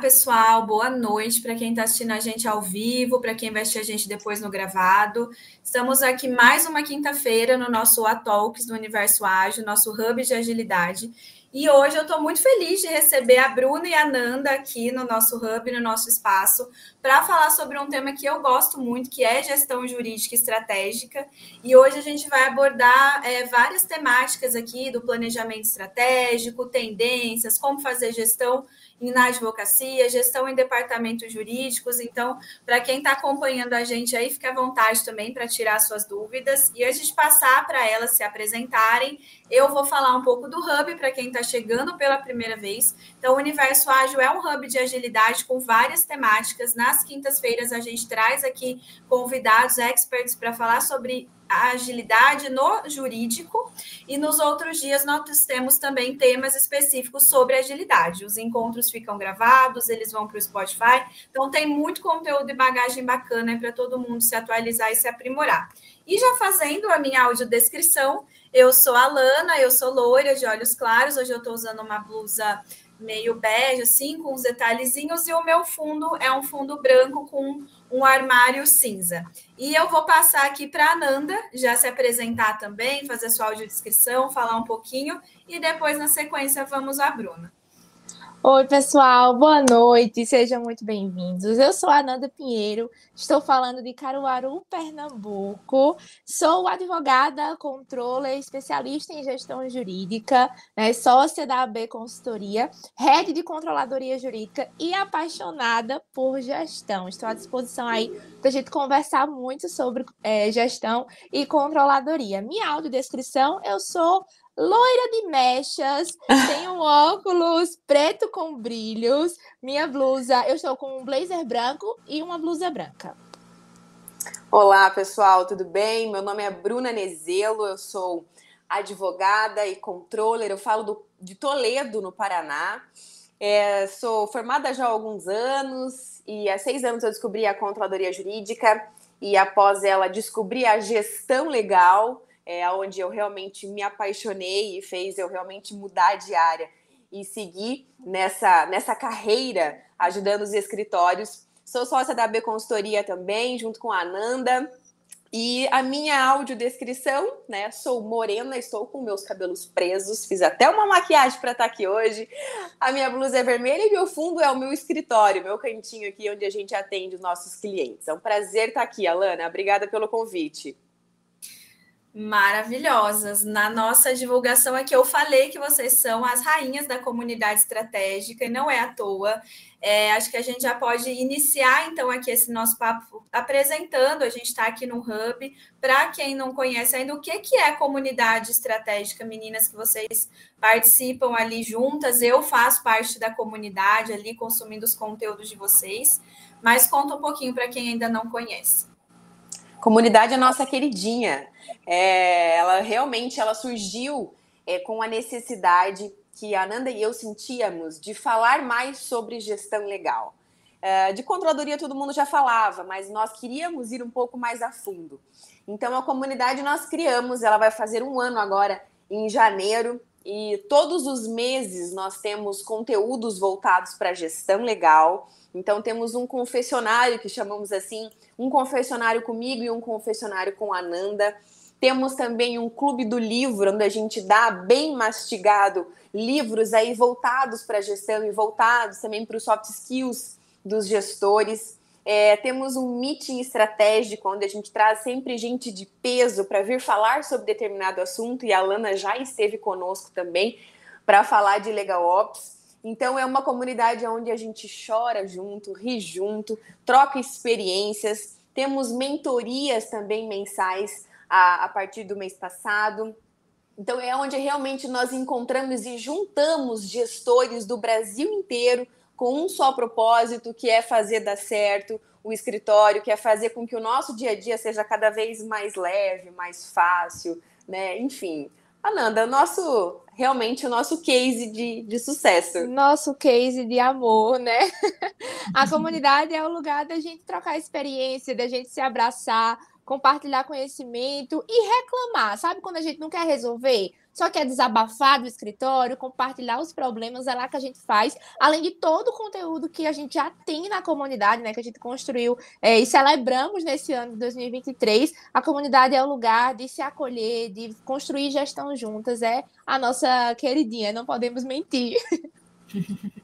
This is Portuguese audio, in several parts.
Pessoal, boa noite para quem está assistindo a gente ao vivo, para quem vai assistir a gente depois no gravado. Estamos aqui mais uma quinta-feira no nosso Atalks do Universo Ágil, nosso hub de agilidade. E hoje eu estou muito feliz de receber a Bruna e a Nanda aqui no nosso hub, no nosso espaço, para falar sobre um tema que eu gosto muito, que é gestão jurídica estratégica. E hoje a gente vai abordar é, várias temáticas aqui do planejamento estratégico, tendências, como fazer gestão na advocacia, gestão em departamentos jurídicos. Então, para quem está acompanhando a gente aí, fique à vontade também para tirar suas dúvidas. E antes de passar para elas se apresentarem, eu vou falar um pouco do Hub para quem está chegando pela primeira vez. Então, o Universo Ágil é um hub de agilidade com várias temáticas. Nas quintas-feiras, a gente traz aqui convidados, experts, para falar sobre agilidade no jurídico e nos outros dias nós temos também temas específicos sobre agilidade. Os encontros ficam gravados, eles vão para o Spotify, então tem muito conteúdo e bagagem bacana para todo mundo se atualizar e se aprimorar. E já fazendo a minha audiodescrição, eu sou a Lana, eu sou loira de olhos claros, hoje eu estou usando uma blusa meio bege, assim, com os detalhezinhos, e o meu fundo é um fundo branco com um armário cinza. E eu vou passar aqui para a Ananda já se apresentar também, fazer sua audiodescrição, falar um pouquinho, e depois, na sequência, vamos à Bruna. Oi, pessoal, boa noite, sejam muito bem-vindos. Eu sou a Nanda Pinheiro, estou falando de Caruaru, Pernambuco. Sou advogada, controller, especialista em gestão jurídica, né, sócia da AB Consultoria, rede de controladoria jurídica e apaixonada por gestão. Estou à disposição aí para a gente conversar muito sobre é, gestão e controladoria. Minha audiodescrição, eu sou loira de mechas, tenho óculos preto com brilhos, minha blusa, eu estou com um blazer branco e uma blusa branca. Olá, pessoal, tudo bem? Meu nome é Bruna Nezelo, eu sou advogada e controller, eu falo do, de Toledo, no Paraná. É, sou formada já há alguns anos e há seis anos eu descobri a controladoria jurídica e após ela descobri a gestão legal é onde eu realmente me apaixonei e fez eu realmente mudar de área e seguir nessa, nessa carreira ajudando os escritórios. Sou sócia da B Consultoria também, junto com a Ananda. E a minha audiodescrição, né? Sou morena, estou com meus cabelos presos, fiz até uma maquiagem para estar aqui hoje. A minha blusa é vermelha e meu fundo é o meu escritório, meu cantinho aqui onde a gente atende os nossos clientes. É um prazer estar aqui, Alana. Obrigada pelo convite maravilhosas. Na nossa divulgação aqui, eu falei que vocês são as rainhas da comunidade estratégica, e não é à toa. É, acho que a gente já pode iniciar, então, aqui esse nosso papo apresentando. A gente está aqui no Hub. Para quem não conhece ainda, o que, que é comunidade estratégica, meninas que vocês participam ali juntas? Eu faço parte da comunidade ali, consumindo os conteúdos de vocês. Mas conta um pouquinho para quem ainda não conhece. Comunidade é nossa queridinha. É, ela realmente ela surgiu é, com a necessidade que a Nanda e eu sentíamos de falar mais sobre gestão legal. É, de controladoria todo mundo já falava, mas nós queríamos ir um pouco mais a fundo. Então a comunidade nós criamos, ela vai fazer um ano agora em janeiro e todos os meses nós temos conteúdos voltados para gestão legal. Então temos um confessionário que chamamos assim, um confessionário comigo e um confessionário com a Nanda. Temos também um clube do livro, onde a gente dá bem mastigado livros aí voltados para a gestão e voltados também para os soft skills dos gestores. É, temos um meeting estratégico, onde a gente traz sempre gente de peso para vir falar sobre determinado assunto, e a Lana já esteve conosco também para falar de Legal Ops. Então é uma comunidade onde a gente chora junto, ri junto, troca experiências. Temos mentorias também mensais a, a partir do mês passado. Então é onde realmente nós encontramos e juntamos gestores do Brasil inteiro com um só propósito, que é fazer dar certo o escritório, que é fazer com que o nosso dia a dia seja cada vez mais leve, mais fácil, né? Enfim, Ananda, nosso realmente o nosso case de, de sucesso. Nosso case de amor, né? A comunidade é o lugar da gente trocar experiência, da gente se abraçar, compartilhar conhecimento e reclamar. Sabe quando a gente não quer resolver? Só quer desabafar do escritório, compartilhar os problemas, é lá que a gente faz, além de todo o conteúdo que a gente já tem na comunidade, né, que a gente construiu é, e celebramos nesse ano de 2023. A comunidade é o lugar de se acolher, de construir gestão juntas, é a nossa queridinha, não podemos mentir.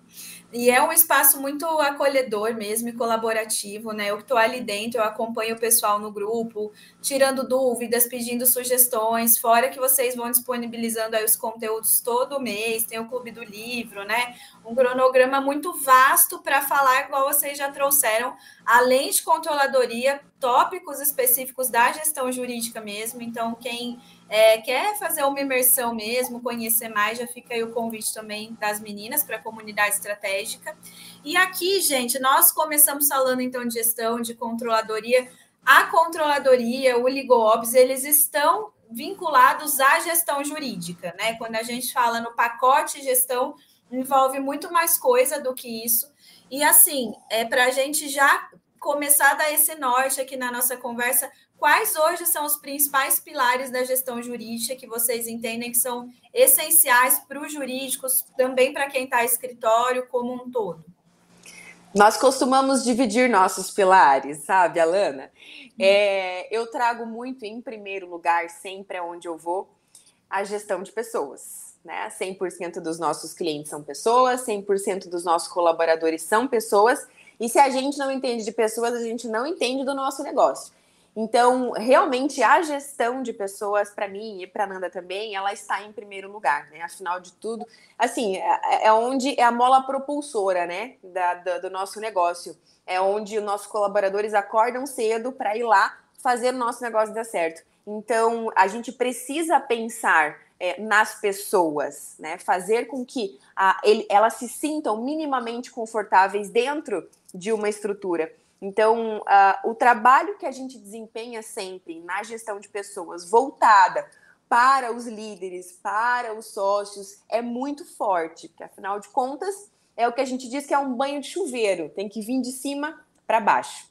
E é um espaço muito acolhedor mesmo e colaborativo, né? Eu estou ali dentro, eu acompanho o pessoal no grupo, tirando dúvidas, pedindo sugestões, fora que vocês vão disponibilizando aí os conteúdos todo mês, tem o Clube do Livro, né? Um cronograma muito vasto para falar, igual vocês já trouxeram, além de controladoria, tópicos específicos da gestão jurídica mesmo. Então, quem é, quer fazer uma imersão mesmo, conhecer mais, já fica aí o convite também das meninas para a comunidade estratégica. E aqui, gente, nós começamos falando então de gestão, de controladoria. A controladoria, o LigoOps, eles estão vinculados à gestão jurídica, né? Quando a gente fala no pacote gestão, envolve muito mais coisa do que isso. E assim, é para a gente já começar a dar esse norte aqui na nossa conversa, Quais hoje são os principais pilares da gestão jurídica que vocês entendem que são essenciais para os jurídicos, também para quem está escritório como um todo? Nós costumamos dividir nossos pilares, sabe, Alana? É, eu trago muito, em primeiro lugar, sempre aonde eu vou, a gestão de pessoas. Né? 100% dos nossos clientes são pessoas, 100% dos nossos colaboradores são pessoas. E se a gente não entende de pessoas, a gente não entende do nosso negócio. Então, realmente, a gestão de pessoas, para mim e para Nanda também, ela está em primeiro lugar, né? Afinal de tudo, assim, é, é onde é a mola propulsora, né, da, da, do nosso negócio. É onde os nossos colaboradores acordam cedo para ir lá fazer o nosso negócio dar certo. Então, a gente precisa pensar é, nas pessoas, né? Fazer com que a, ele, elas se sintam minimamente confortáveis dentro de uma estrutura. Então, uh, o trabalho que a gente desempenha sempre na gestão de pessoas voltada para os líderes, para os sócios, é muito forte, porque afinal de contas é o que a gente diz que é um banho de chuveiro, tem que vir de cima para baixo.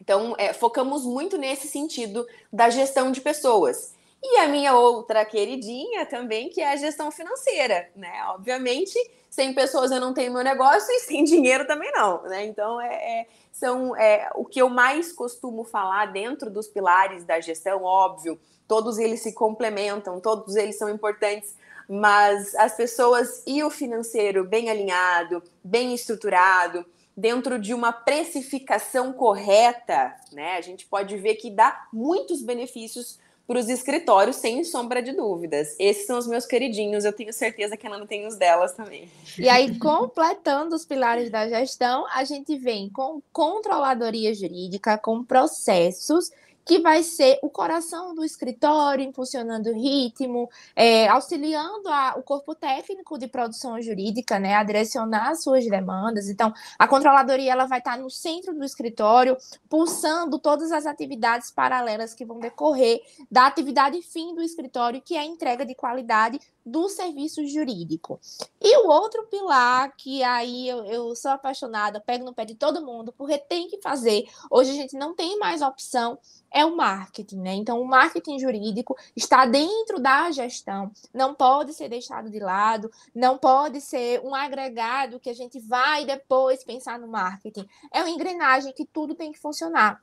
Então, é, focamos muito nesse sentido da gestão de pessoas. E a minha outra queridinha também, que é a gestão financeira, né? Obviamente, sem pessoas eu não tenho meu negócio e sem dinheiro também não, né? Então, é, é são é, o que eu mais costumo falar dentro dos pilares da gestão, óbvio, todos eles se complementam, todos eles são importantes, mas as pessoas e o financeiro bem alinhado, bem estruturado, dentro de uma precificação correta, né? A gente pode ver que dá muitos benefícios para os escritórios, sem sombra de dúvidas. Esses são os meus queridinhos, eu tenho certeza que a Nanda tem os delas também. E aí, completando os pilares da gestão, a gente vem com controladoria jurídica, com processos que vai ser o coração do escritório, impulsionando o ritmo, é, auxiliando a, o corpo técnico de produção jurídica, né, a direcionar as suas demandas. Então, a controladoria ela vai estar no centro do escritório, pulsando todas as atividades paralelas que vão decorrer da atividade fim do escritório, que é a entrega de qualidade do serviço jurídico. E o outro pilar, que aí eu, eu sou apaixonada, pego no pé de todo mundo, porque tem que fazer. Hoje a gente não tem mais opção é o marketing, né? Então, o marketing jurídico está dentro da gestão, não pode ser deixado de lado, não pode ser um agregado que a gente vai depois pensar no marketing. É uma engrenagem que tudo tem que funcionar.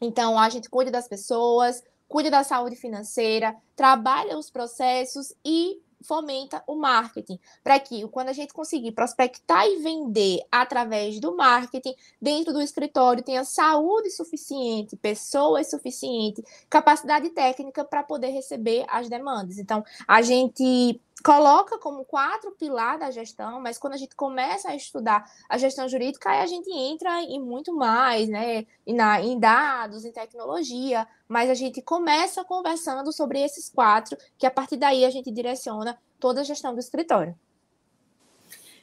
Então, a gente cuida das pessoas, cuida da saúde financeira, trabalha os processos e fomenta o marketing, para que quando a gente conseguir prospectar e vender através do marketing, dentro do escritório tenha saúde suficiente, pessoas suficientes, capacidade técnica para poder receber as demandas. Então, a gente coloca como quatro pilares da gestão, mas quando a gente começa a estudar a gestão jurídica, aí a gente entra em muito mais, né? Na, em dados, em tecnologia, mas a gente começa conversando sobre esses quatro, que a partir daí a gente direciona toda a gestão do escritório.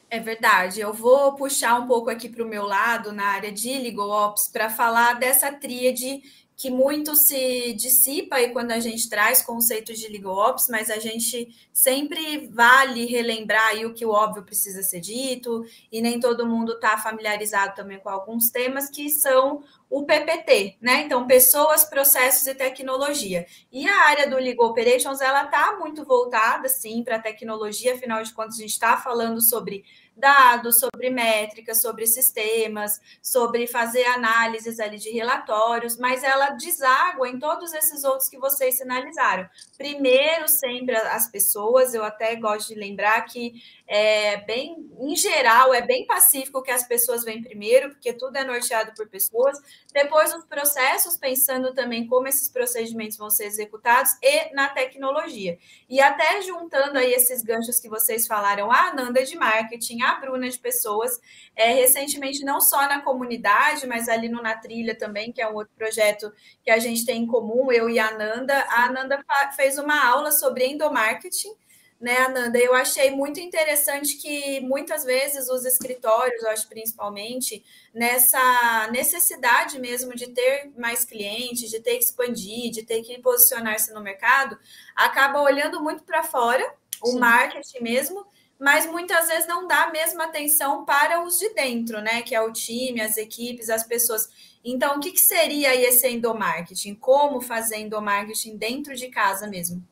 É verdade. Eu vou puxar um pouco aqui para o meu lado, na área de Legal Ops, para falar dessa tríade que muito se dissipa aí quando a gente traz conceitos de legal ops, mas a gente sempre vale relembrar aí o que o óbvio precisa ser dito, e nem todo mundo está familiarizado também com alguns temas que são o PPT, né? Então, pessoas, processos e tecnologia. E a área do Legal Operations, ela está muito voltada, sim, para a tecnologia, afinal de contas, a gente está falando sobre dados, sobre métricas, sobre sistemas, sobre fazer análises ali de relatórios, mas ela deságua em todos esses outros que vocês sinalizaram. Primeiro, sempre as pessoas, eu até gosto de lembrar que é bem, em geral, é bem pacífico que as pessoas vêm primeiro, porque tudo é norteado por pessoas. Depois, os processos, pensando também como esses procedimentos vão ser executados e na tecnologia. E até juntando aí esses ganchos que vocês falaram, a Ananda de marketing, a Bruna de pessoas, é, recentemente, não só na comunidade, mas ali no Na Trilha também, que é um outro projeto que a gente tem em comum, eu e a Ananda. A Ananda fez uma aula sobre endomarketing, né, Ananda? Eu achei muito interessante que muitas vezes os escritórios, eu acho principalmente, nessa necessidade mesmo de ter mais clientes, de ter que expandir, de ter que posicionar-se no mercado, acaba olhando muito para fora, o Sim. marketing mesmo, mas muitas vezes não dá a mesma atenção para os de dentro, né? Que é o time, as equipes, as pessoas. Então, o que, que seria esse endomarketing? Como fazer endomarketing dentro de casa mesmo?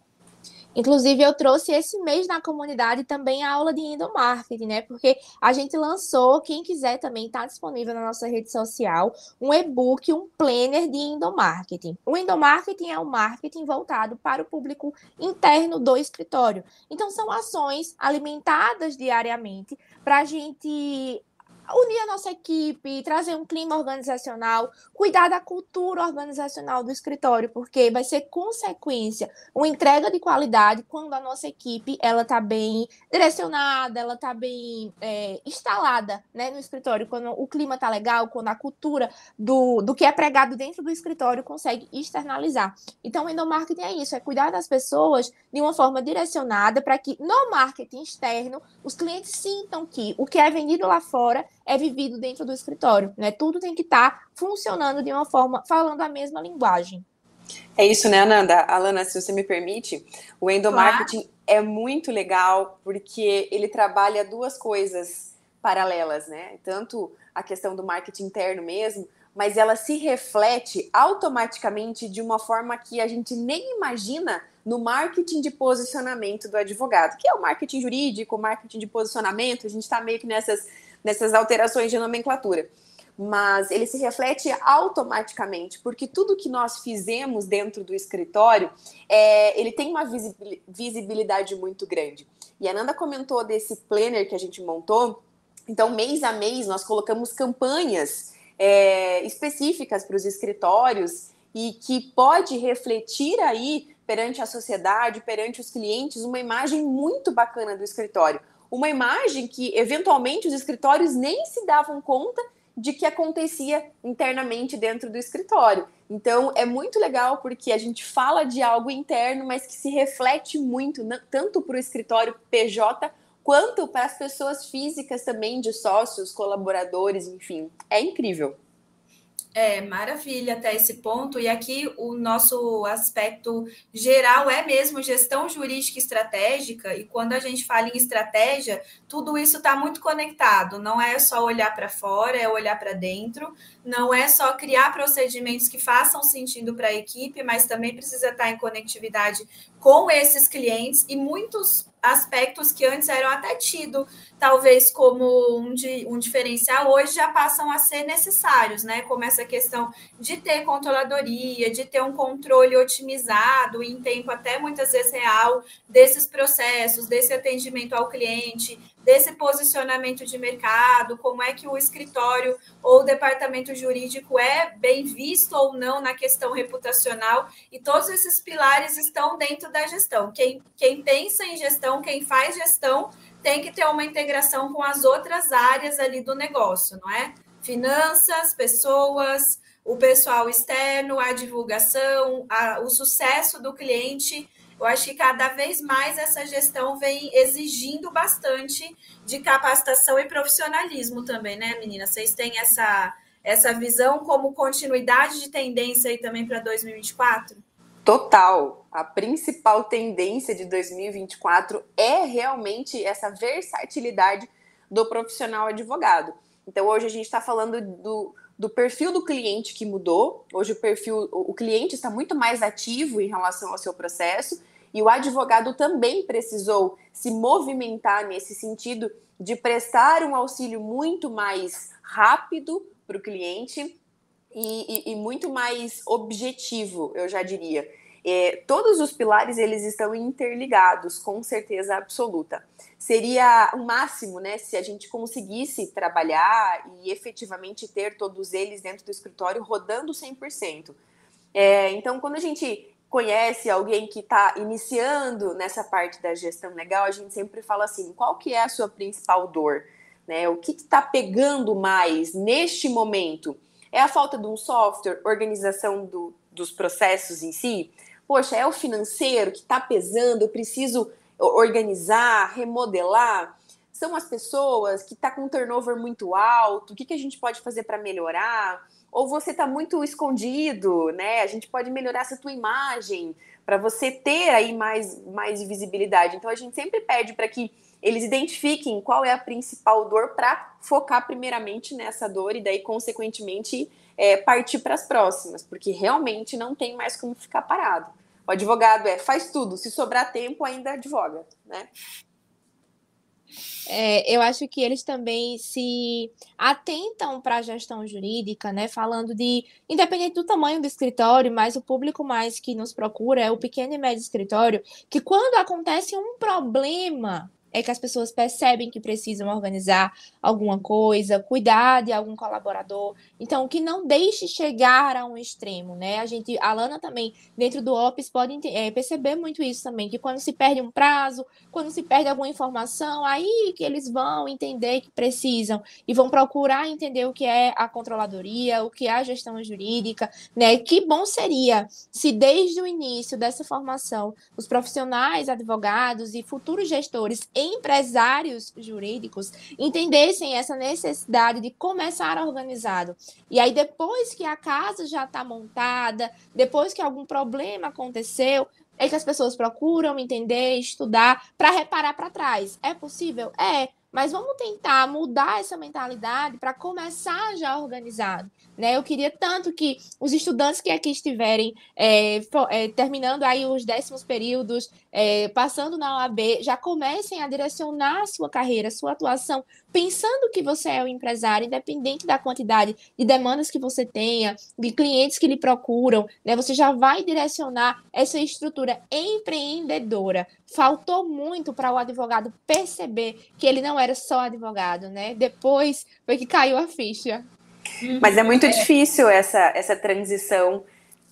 Inclusive, eu trouxe esse mês na comunidade também a aula de endomarketing, né? Porque a gente lançou, quem quiser também está disponível na nossa rede social, um e-book, um planner de endomarketing. O endomarketing é um marketing voltado para o público interno do escritório. Então, são ações alimentadas diariamente para a gente unir a nossa equipe, trazer um clima organizacional, cuidar da cultura organizacional do escritório, porque vai ser consequência uma entrega de qualidade quando a nossa equipe ela está bem direcionada, ela está bem é, instalada né, no escritório, quando o clima está legal, quando a cultura do, do que é pregado dentro do escritório consegue externalizar. Então, o endomarketing é isso, é cuidar das pessoas de uma forma direcionada para que no marketing externo os clientes sintam que o que é vendido lá fora é vivido dentro do escritório, né? Tudo tem que estar tá funcionando de uma forma, falando a mesma linguagem. É isso, né, Ananda? Alana, se você me permite, o endomarketing claro. é muito legal porque ele trabalha duas coisas paralelas, né? Tanto a questão do marketing interno mesmo, mas ela se reflete automaticamente de uma forma que a gente nem imagina no marketing de posicionamento do advogado, que é o marketing jurídico, o marketing de posicionamento, a gente está meio que nessas nessas alterações de nomenclatura. Mas ele se reflete automaticamente, porque tudo que nós fizemos dentro do escritório, é, ele tem uma visibilidade muito grande. E a Nanda comentou desse planner que a gente montou. Então, mês a mês, nós colocamos campanhas é, específicas para os escritórios e que pode refletir aí perante a sociedade, perante os clientes, uma imagem muito bacana do escritório uma imagem que eventualmente os escritórios nem se davam conta de que acontecia internamente dentro do escritório. Então é muito legal porque a gente fala de algo interno, mas que se reflete muito, tanto para o escritório PJ quanto para as pessoas físicas também, de sócios, colaboradores, enfim. É incrível. É, maravilha até esse ponto. E aqui o nosso aspecto geral é mesmo gestão jurídica estratégica. E quando a gente fala em estratégia, tudo isso está muito conectado. Não é só olhar para fora, é olhar para dentro. Não é só criar procedimentos que façam sentido para a equipe, mas também precisa estar em conectividade com esses clientes e muitos aspectos que antes eram até tido talvez como um, de, um diferencial, hoje já passam a ser necessários, né? Como essa questão de ter controladoria, de ter um controle otimizado em tempo até muitas vezes real desses processos, desse atendimento ao cliente, desse posicionamento de mercado, como é que o escritório ou o departamento jurídico é bem visto ou não na questão reputacional, e todos esses pilares estão dentro da gestão. Quem, quem pensa em gestão, quem faz gestão, tem que ter uma integração com as outras áreas ali do negócio, não é? Finanças, pessoas, o pessoal externo, a divulgação, a, o sucesso do cliente eu acho que cada vez mais essa gestão vem exigindo bastante de capacitação e profissionalismo também, né, menina? Vocês têm essa, essa visão como continuidade de tendência aí também para 2024? Total. A principal tendência de 2024 é realmente essa versatilidade do profissional advogado. Então, hoje a gente está falando do, do perfil do cliente que mudou. Hoje o perfil, o cliente está muito mais ativo em relação ao seu processo e o advogado também precisou se movimentar nesse sentido de prestar um auxílio muito mais rápido para o cliente e, e, e, muito mais objetivo, eu já diria. É, todos os pilares eles estão interligados, com certeza absoluta. Seria o máximo, né, se a gente conseguisse trabalhar e efetivamente ter todos eles dentro do escritório rodando 100%. É, então, quando a gente conhece alguém que está iniciando nessa parte da gestão legal, a gente sempre fala assim: qual que é a sua principal dor? Né? O que está pegando mais neste momento? É a falta de um software, organização do, dos processos em si? Poxa, é o financeiro que está pesando, eu preciso organizar, remodelar? São as pessoas que está com um turnover muito alto? O que, que a gente pode fazer para melhorar? Ou você está muito escondido, né? A gente pode melhorar essa tua imagem para você ter aí mais, mais visibilidade. Então a gente sempre pede para que eles identifiquem qual é a principal dor para focar primeiramente nessa dor e daí, consequentemente, é, partir para as próximas, porque realmente não tem mais como ficar parado. O advogado é faz tudo, se sobrar tempo, ainda advoga, né? É, eu acho que eles também se atentam para a gestão jurídica, né? Falando de, independente do tamanho do escritório, mas o público mais que nos procura é o pequeno e médio escritório, que quando acontece um problema é que as pessoas percebem que precisam organizar alguma coisa, cuidar de algum colaborador. Então, que não deixe chegar a um extremo, né? A gente, a Lana também, dentro do Ops, pode é, perceber muito isso também, que quando se perde um prazo, quando se perde alguma informação, aí que eles vão entender que precisam e vão procurar entender o que é a controladoria, o que é a gestão jurídica, né? Que bom seria se desde o início dessa formação os profissionais, advogados e futuros gestores empresários jurídicos entendessem essa necessidade de começar organizado. E aí, depois que a casa já está montada, depois que algum problema aconteceu, é que as pessoas procuram entender, estudar, para reparar para trás. É possível? É. Mas vamos tentar mudar essa mentalidade para começar já organizado. Né? Eu queria tanto que os estudantes que aqui estiverem é, é, terminando aí os décimos períodos, é, passando na OAB, já comecem a direcionar a sua carreira, a sua atuação, pensando que você é um empresário, independente da quantidade de demandas que você tenha, de clientes que lhe procuram, né? Você já vai direcionar essa estrutura empreendedora. Faltou muito para o advogado perceber que ele não era só advogado, né? Depois foi que caiu a ficha. Mas é muito é. difícil essa, essa transição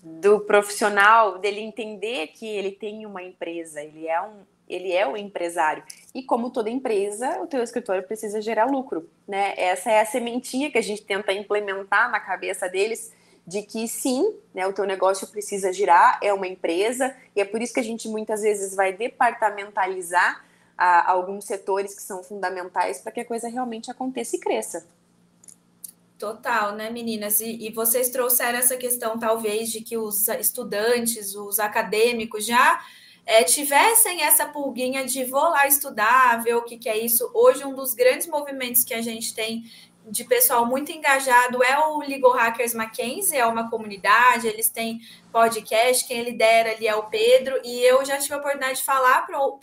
do profissional dele entender que ele tem uma empresa, ele é um ele é o empresário. E como toda empresa, o teu escritório precisa gerar lucro, né? Essa é a sementinha que a gente tenta implementar na cabeça deles de que sim, né, o teu negócio precisa girar, é uma empresa, e é por isso que a gente muitas vezes vai departamentalizar a, alguns setores que são fundamentais para que a coisa realmente aconteça e cresça. Total, né, meninas? E, e, vocês trouxeram essa questão, talvez, de que os estudantes, os acadêmicos já é, tivessem essa pulguinha de vou lá estudar, ver o que, que é isso. Hoje, um dos grandes movimentos que a gente tem de pessoal muito engajado é o Legal Hackers Mackenzie, é uma comunidade, eles têm podcast, quem lidera ali é o Pedro, e eu já tive a oportunidade de falar para o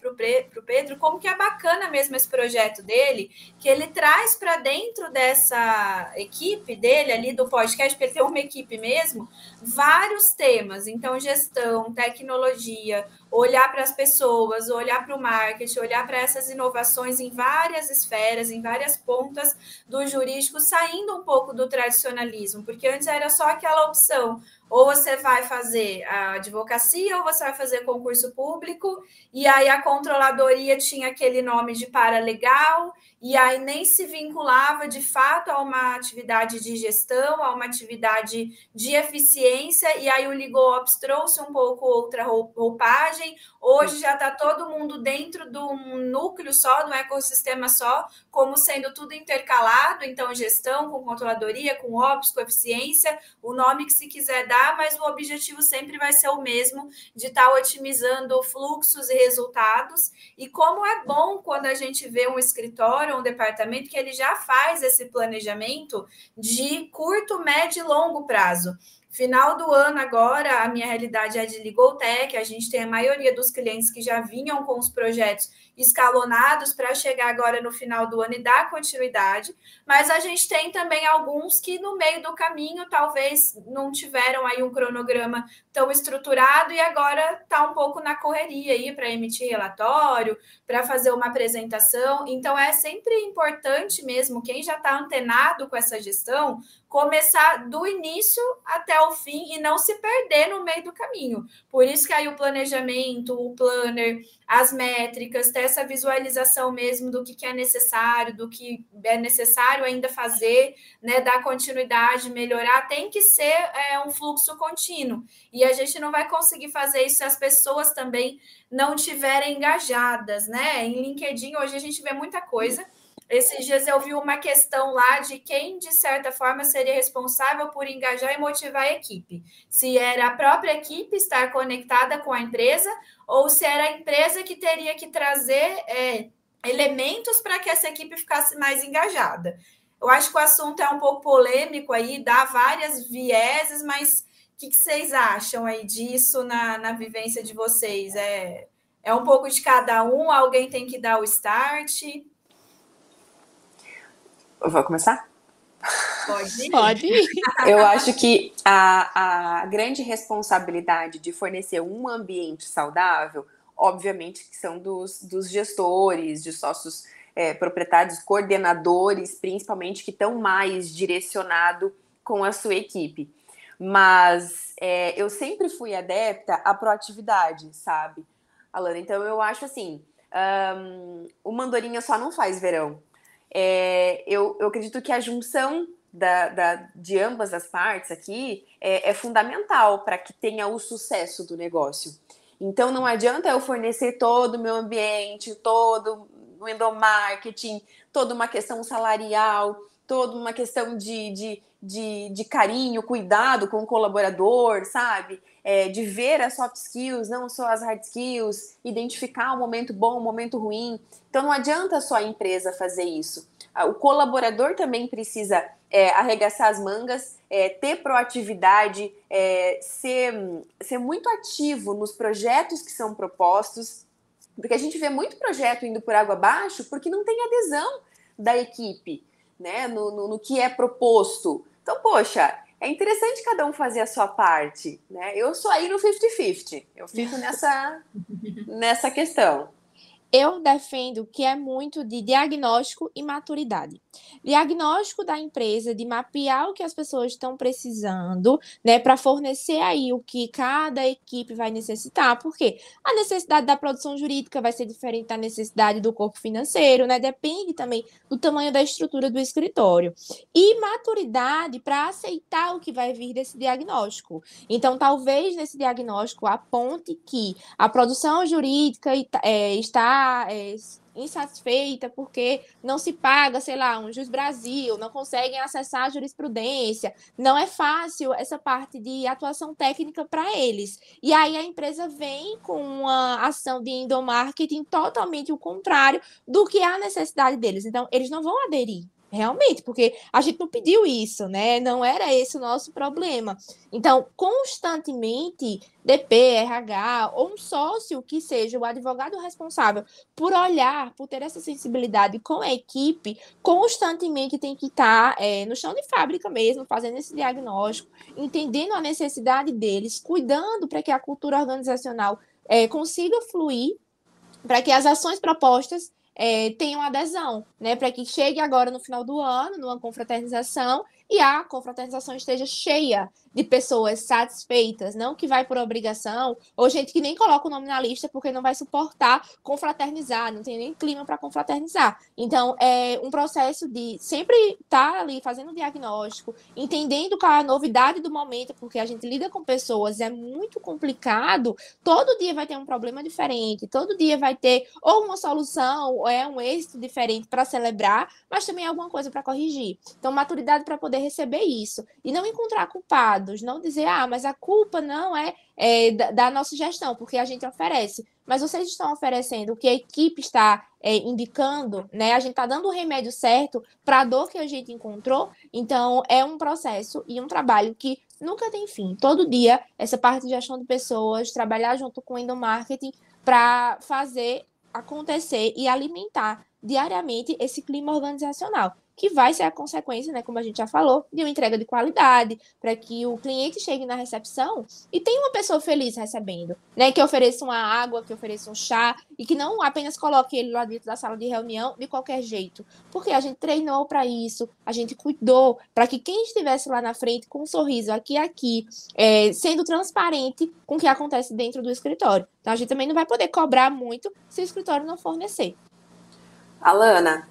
Pedro como que é bacana mesmo esse projeto dele, que ele traz para dentro dessa equipe dele ali do podcast, porque ele tem uma equipe mesmo, vários temas, então gestão, tecnologia, olhar para as pessoas, olhar para o marketing, olhar para essas inovações em várias esferas, em várias pontas do jurídico, saindo um pouco do tradicionalismo, porque antes era só aquela opção ou você vai fazer a advocacia ou você vai fazer concurso público, e aí a controladoria tinha aquele nome de paralegal, e aí nem se vinculava de fato a uma atividade de gestão, a uma atividade de eficiência, e aí o LegalOps trouxe um pouco outra roupagem. Hoje já está todo mundo dentro de um núcleo só, um ecossistema só, como sendo tudo intercalado então gestão com controladoria, com ops, com eficiência, o nome que se quiser dar, mas o objetivo sempre vai ser o mesmo de estar tá otimizando fluxos e resultados. E como é bom quando a gente vê um escritório, um departamento que ele já faz esse planejamento de curto, médio e longo prazo. Final do ano agora, a minha realidade é de Legal Tech, a gente tem a maioria dos clientes que já vinham com os projetos escalonados para chegar agora no final do ano e dar continuidade, mas a gente tem também alguns que no meio do caminho talvez não tiveram aí um cronograma tão estruturado e agora está um pouco na correria aí para emitir relatório, para fazer uma apresentação. Então é sempre importante mesmo quem já está antenado com essa gestão começar do início até o fim e não se perder no meio do caminho. Por isso que aí o planejamento, o planner, as métricas, ter essa visualização mesmo do que, que é necessário, do que é necessário ainda fazer, né, dar continuidade, melhorar, tem que ser é, um fluxo contínuo. E a gente não vai conseguir fazer isso se as pessoas também não tiverem engajadas, né? Em LinkedIn hoje a gente vê muita coisa esses dias eu vi uma questão lá de quem, de certa forma, seria responsável por engajar e motivar a equipe. Se era a própria equipe estar conectada com a empresa ou se era a empresa que teria que trazer é, elementos para que essa equipe ficasse mais engajada. Eu acho que o assunto é um pouco polêmico aí, dá várias vieses, mas o que, que vocês acham aí disso na, na vivência de vocês? É, é um pouco de cada um, alguém tem que dar o start? Eu vou começar? Pode ir. Pode ir. Eu acho que a, a grande responsabilidade de fornecer um ambiente saudável, obviamente, que são dos, dos gestores, de sócios é, proprietários, coordenadores, principalmente, que estão mais direcionado com a sua equipe. Mas é, eu sempre fui adepta à proatividade, sabe, Alana? Então eu acho assim: um, o Mandorinha só não faz verão é, eu, eu acredito que a junção da, da, de ambas as partes aqui é, é fundamental para que tenha o sucesso do negócio. Então não adianta eu fornecer todo o meu ambiente, todo o endomarketing, toda uma questão salarial, toda uma questão de, de, de, de carinho, cuidado com o colaborador, sabe? É, de ver as soft skills, não só as hard skills, identificar o momento bom, o momento ruim. Então não adianta só a empresa fazer isso. O colaborador também precisa é, arregaçar as mangas, é, ter proatividade, é, ser, ser muito ativo nos projetos que são propostos, porque a gente vê muito projeto indo por água abaixo porque não tem adesão da equipe né, no, no, no que é proposto. Então, poxa, é interessante cada um fazer a sua parte, né? Eu sou aí no 50-50. Eu fico nessa, nessa questão eu defendo que é muito de diagnóstico e maturidade. Diagnóstico da empresa, de mapear o que as pessoas estão precisando, né, para fornecer aí o que cada equipe vai necessitar, porque a necessidade da produção jurídica vai ser diferente da necessidade do corpo financeiro, né? Depende também do tamanho da estrutura do escritório. E maturidade para aceitar o que vai vir desse diagnóstico. Então, talvez nesse diagnóstico aponte que a produção jurídica é, está é, insatisfeita porque não se paga, sei lá, um juiz Brasil, não conseguem acessar a jurisprudência, não é fácil essa parte de atuação técnica para eles. E aí a empresa vem com uma ação de endomarketing totalmente o contrário do que é a necessidade deles. Então, eles não vão aderir. Realmente, porque a gente não pediu isso, né? Não era esse o nosso problema. Então, constantemente, DP, RH ou um sócio que seja o advogado responsável por olhar, por ter essa sensibilidade com a equipe, constantemente tem que estar é, no chão de fábrica mesmo, fazendo esse diagnóstico, entendendo a necessidade deles, cuidando para que a cultura organizacional é, consiga fluir, para que as ações propostas é, tenham adesão, né? Para que chegue agora no final do ano, numa confraternização, e a confraternização esteja cheia de pessoas satisfeitas, não que vai por obrigação, ou gente que nem coloca o nome na lista porque não vai suportar confraternizar, não tem nem clima para confraternizar. Então, é um processo de sempre estar tá ali fazendo diagnóstico, entendendo qual é a novidade do momento, porque a gente lida com pessoas, é muito complicado. Todo dia vai ter um problema diferente, todo dia vai ter ou uma solução é um êxito diferente para celebrar, mas também é alguma coisa para corrigir. Então, maturidade para poder receber isso. E não encontrar culpados, não dizer, ah, mas a culpa não é, é da, da, nossa gestão, porque a gente oferece. Mas vocês estão oferecendo o que a equipe está é, indicando, né? A gente está dando o remédio certo para a dor que a gente encontrou. Então, é um processo e um trabalho que nunca tem fim. Todo dia, essa parte de gestão de pessoas, trabalhar junto com o endomarketing para fazer acontecer e alimentar diariamente esse clima organizacional que vai ser a consequência, né, como a gente já falou, de uma entrega de qualidade, para que o cliente chegue na recepção e tenha uma pessoa feliz recebendo, né, que ofereça uma água, que ofereça um chá e que não apenas coloque ele lá dentro da sala de reunião de qualquer jeito, porque a gente treinou para isso, a gente cuidou para que quem estivesse lá na frente com um sorriso aqui e aqui, é, sendo transparente com o que acontece dentro do escritório. Então a gente também não vai poder cobrar muito se o escritório não fornecer. Alana,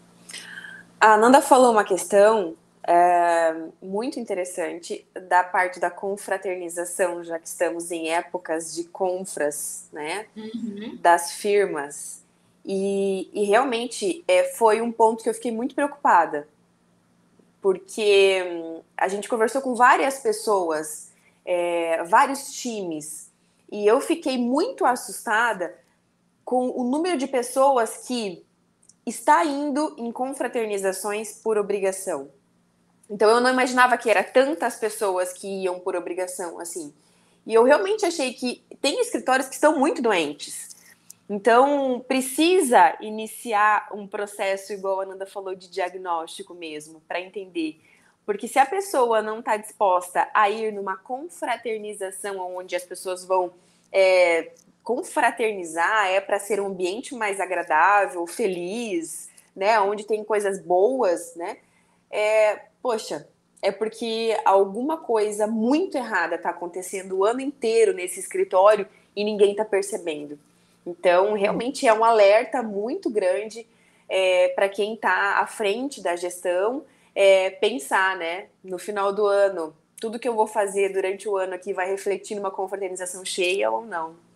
a Nanda falou uma questão é, muito interessante da parte da confraternização, já que estamos em épocas de confras, né, uhum. das firmas. E, e realmente é, foi um ponto que eu fiquei muito preocupada, porque hum, a gente conversou com várias pessoas, é, vários times, e eu fiquei muito assustada com o número de pessoas que está indo em confraternizações por obrigação. Então eu não imaginava que era tantas pessoas que iam por obrigação assim. E eu realmente achei que tem escritórios que estão muito doentes. Então precisa iniciar um processo igual a Ananda falou de diagnóstico mesmo, para entender. Porque se a pessoa não está disposta a ir numa confraternização onde as pessoas vão é, confraternizar é para ser um ambiente mais agradável, feliz, né? Onde tem coisas boas, né? É, poxa, é porque alguma coisa muito errada está acontecendo o ano inteiro nesse escritório e ninguém está percebendo. Então, realmente é um alerta muito grande é, para quem está à frente da gestão é, pensar, né? No final do ano, tudo que eu vou fazer durante o ano aqui vai refletir numa confraternização cheia ou não.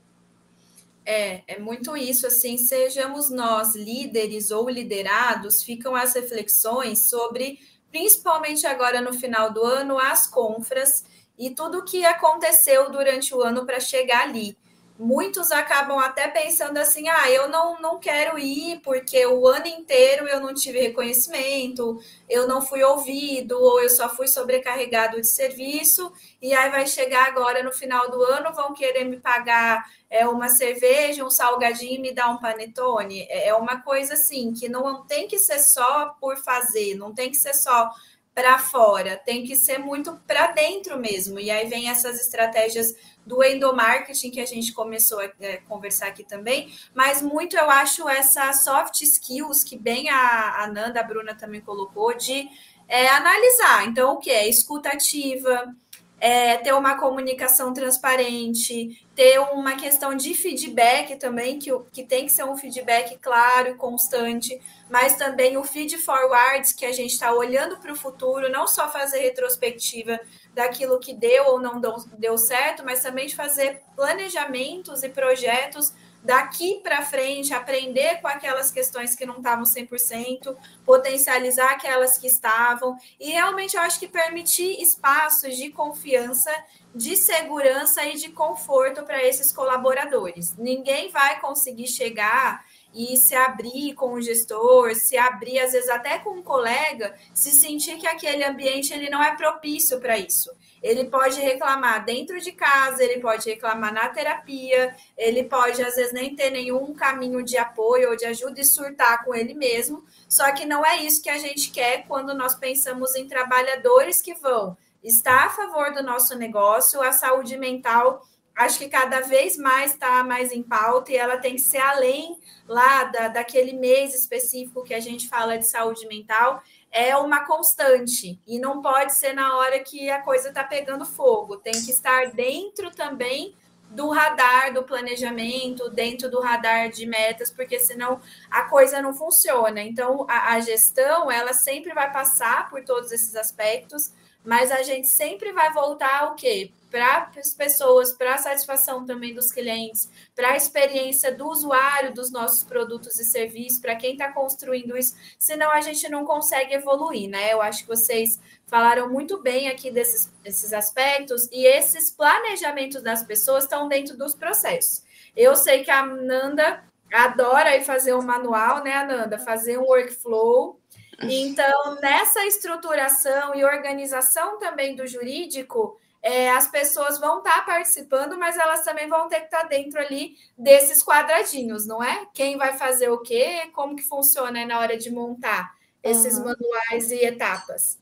É, é muito isso, assim, sejamos nós líderes ou liderados, ficam as reflexões sobre, principalmente agora no final do ano, as confras e tudo o que aconteceu durante o ano para chegar ali muitos acabam até pensando assim: ah, eu não, não quero ir porque o ano inteiro eu não tive reconhecimento, eu não fui ouvido, ou eu só fui sobrecarregado de serviço, e aí vai chegar agora no final do ano, vão querer me pagar é, uma cerveja, um salgadinho e me dar um panetone. É, é uma coisa assim que não tem que ser só por fazer, não tem que ser só para fora, tem que ser muito para dentro mesmo. E aí vem essas estratégias do endomarketing que a gente começou a é, conversar aqui também, mas muito eu acho essa soft skills que bem a, a Nanda, a Bruna também colocou, de é, analisar. Então, o que é escutativa, é, ter uma comunicação transparente, ter uma questão de feedback também, que, que tem que ser um feedback claro e constante, mas também o feed forwards, que a gente está olhando para o futuro, não só fazer retrospectiva daquilo que deu ou não deu certo, mas também de fazer planejamentos e projetos daqui para frente, aprender com aquelas questões que não estavam 100%, potencializar aquelas que estavam, e realmente eu acho que permitir espaços de confiança, de segurança e de conforto para esses colaboradores. Ninguém vai conseguir chegar e se abrir com o gestor, se abrir às vezes até com um colega, se sentir que aquele ambiente ele não é propício para isso. Ele pode reclamar dentro de casa, ele pode reclamar na terapia, ele pode às vezes nem ter nenhum caminho de apoio ou de ajuda e surtar com ele mesmo. Só que não é isso que a gente quer quando nós pensamos em trabalhadores que vão estar a favor do nosso negócio, a saúde mental acho que cada vez mais está mais em pauta e ela tem que ser além lá da, daquele mês específico que a gente fala de saúde mental, é uma constante e não pode ser na hora que a coisa está pegando fogo, tem que estar dentro também do radar do planejamento, dentro do radar de metas, porque senão a coisa não funciona. Então, a, a gestão, ela sempre vai passar por todos esses aspectos, mas a gente sempre vai voltar ao quê? Para as pessoas, para a satisfação também dos clientes, para a experiência do usuário dos nossos produtos e serviços, para quem está construindo isso, senão a gente não consegue evoluir, né? Eu acho que vocês falaram muito bem aqui desses, desses aspectos, e esses planejamentos das pessoas estão dentro dos processos. Eu sei que a Nanda adora fazer um manual, né, Ananda? Fazer um workflow. Então, nessa estruturação e organização também do jurídico, é, as pessoas vão estar tá participando, mas elas também vão ter que estar tá dentro ali desses quadradinhos, não é? Quem vai fazer o quê? Como que funciona na hora de montar esses uhum. manuais e etapas?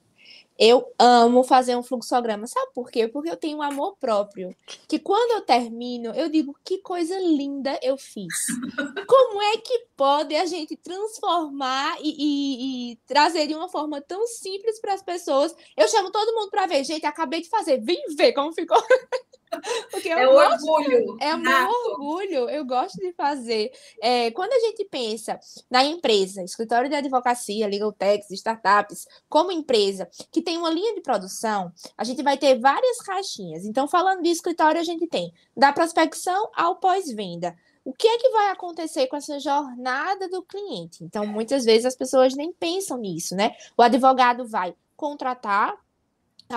Eu amo fazer um fluxograma. Sabe por quê? Porque eu tenho um amor próprio. Que quando eu termino, eu digo que coisa linda eu fiz. Como é que pode a gente transformar e, e, e trazer de uma forma tão simples para as pessoas? Eu chamo todo mundo para ver. Gente, acabei de fazer. Vem ver como ficou. Porque é gosto, orgulho. É o meu orgulho. Eu gosto de fazer. É, quando a gente pensa na empresa, escritório de advocacia, legal techs, startups, como empresa que tem uma linha de produção, a gente vai ter várias caixinhas. Então, falando de escritório, a gente tem da prospecção ao pós-venda. O que é que vai acontecer com essa jornada do cliente? Então, muitas vezes as pessoas nem pensam nisso, né? O advogado vai contratar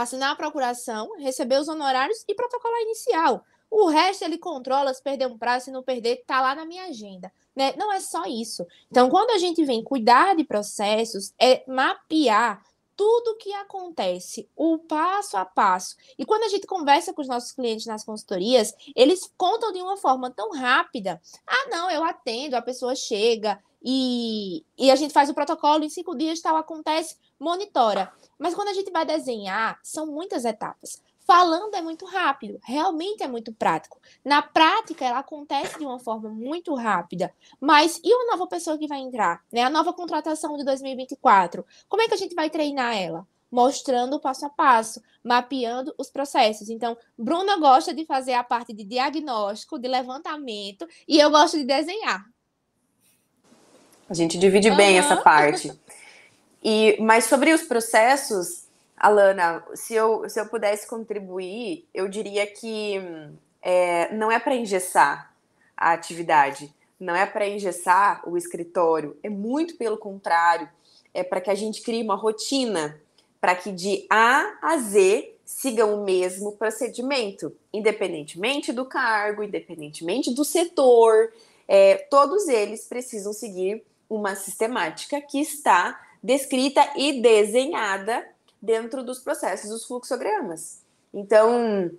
assinar a procuração, receber os honorários e protocolar inicial. O resto ele controla, se perder um prazo, se não perder, está lá na minha agenda. Né? Não é só isso. Então, quando a gente vem cuidar de processos, é mapear tudo o que acontece, o passo a passo. E quando a gente conversa com os nossos clientes nas consultorias, eles contam de uma forma tão rápida. Ah, não, eu atendo, a pessoa chega e, e a gente faz o protocolo, em cinco dias tal acontece, monitora. Mas quando a gente vai desenhar, são muitas etapas. Falando é muito rápido, realmente é muito prático. Na prática, ela acontece de uma forma muito rápida. Mas e uma nova pessoa que vai entrar? Né? A nova contratação de 2024? Como é que a gente vai treinar ela? Mostrando o passo a passo, mapeando os processos. Então, Bruna gosta de fazer a parte de diagnóstico, de levantamento, e eu gosto de desenhar. A gente divide uhum. bem essa parte. E, mas sobre os processos, Alana, se eu, se eu pudesse contribuir, eu diria que é, não é para engessar a atividade, não é para engessar o escritório, é muito pelo contrário, é para que a gente crie uma rotina para que de A a Z siga o mesmo procedimento, independentemente do cargo, independentemente do setor, é, todos eles precisam seguir uma sistemática que está descrita e desenhada dentro dos processos dos fluxogramas. Então,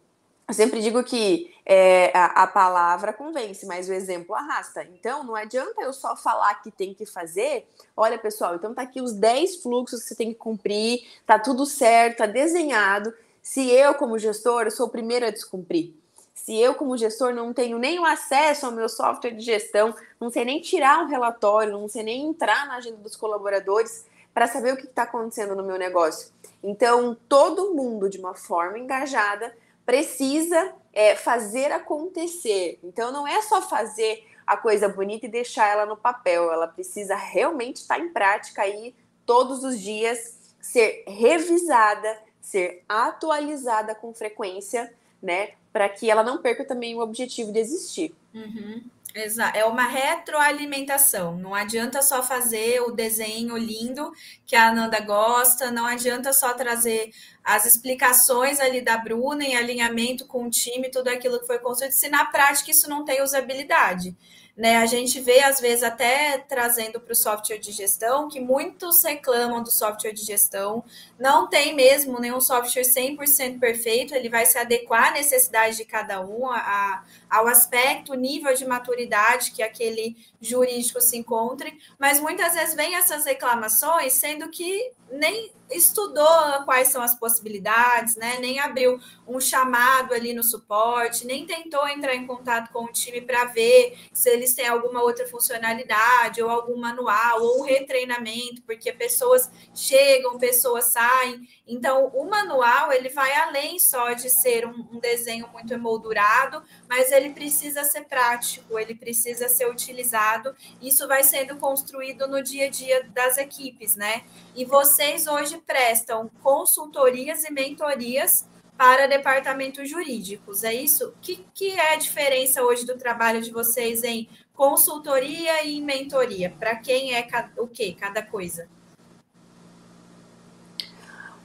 eu sempre digo que é, a, a, palavra convence, mas o exemplo arrasta. Então, não adianta eu só falar que tem que fazer. Olha, pessoal, então tá aqui os 10 fluxos que você tem que cumprir, tá tudo certo, tá desenhado. Se eu, como gestor, sou o primeiro a descumprir. Se eu, como gestor, não tenho nem o acesso ao meu software de gestão, não sei nem tirar um relatório, não sei nem entrar na agenda dos colaboradores, para saber o que está acontecendo no meu negócio. Então, todo mundo, de uma forma engajada, precisa é, fazer acontecer. Então, não é só fazer a coisa bonita e deixar ela no papel, ela precisa realmente estar tá em prática aí todos os dias, ser revisada, ser atualizada com frequência, né? Para que ela não perca também o objetivo de existir. Uhum. Exato. É uma retroalimentação. Não adianta só fazer o desenho lindo que a Ananda gosta, não adianta só trazer as explicações ali da Bruna em alinhamento com o time, tudo aquilo que foi construído, se na prática isso não tem usabilidade. Né? A gente vê, às vezes, até trazendo para o software de gestão, que muitos reclamam do software de gestão. Não tem mesmo nenhum software 100% perfeito, ele vai se adequar à necessidade de cada um, a, ao aspecto, nível de maturidade que aquele jurídico se encontre, mas muitas vezes vem essas reclamações, sendo que nem estudou quais são as possibilidades, né? Nem abriu um chamado ali no suporte, nem tentou entrar em contato com o time para ver se eles têm alguma outra funcionalidade, ou algum manual, ou um retreinamento, porque pessoas chegam, pessoas saem. Então, o manual ele vai além só de ser um, um desenho muito emoldurado, mas ele precisa ser prático, ele precisa ser utilizado. Isso vai sendo construído no dia a dia das equipes, né? E vocês hoje prestam consultorias e mentorias para departamentos jurídicos, é isso? O que, que é a diferença hoje do trabalho de vocês em consultoria e mentoria? Para quem é o que cada coisa?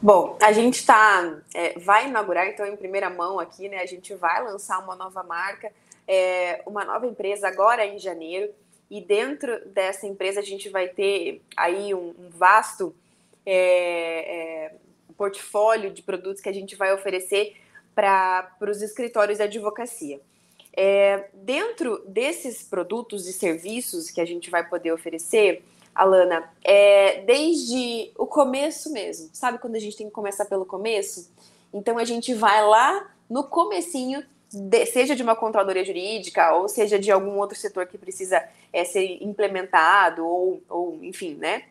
Bom, a gente tá, é, vai inaugurar, então, em primeira mão aqui, né? A gente vai lançar uma nova marca, é, uma nova empresa agora em janeiro. E dentro dessa empresa a gente vai ter aí um, um vasto é, é portfólio de produtos que a gente vai oferecer para os escritórios de advocacia. É, dentro desses produtos e serviços que a gente vai poder oferecer, Alana, é desde o começo mesmo. Sabe quando a gente tem que começar pelo começo? Então a gente vai lá no comecinho, de, seja de uma controladoria jurídica ou seja de algum outro setor que precisa é, ser implementado ou, ou, enfim, né,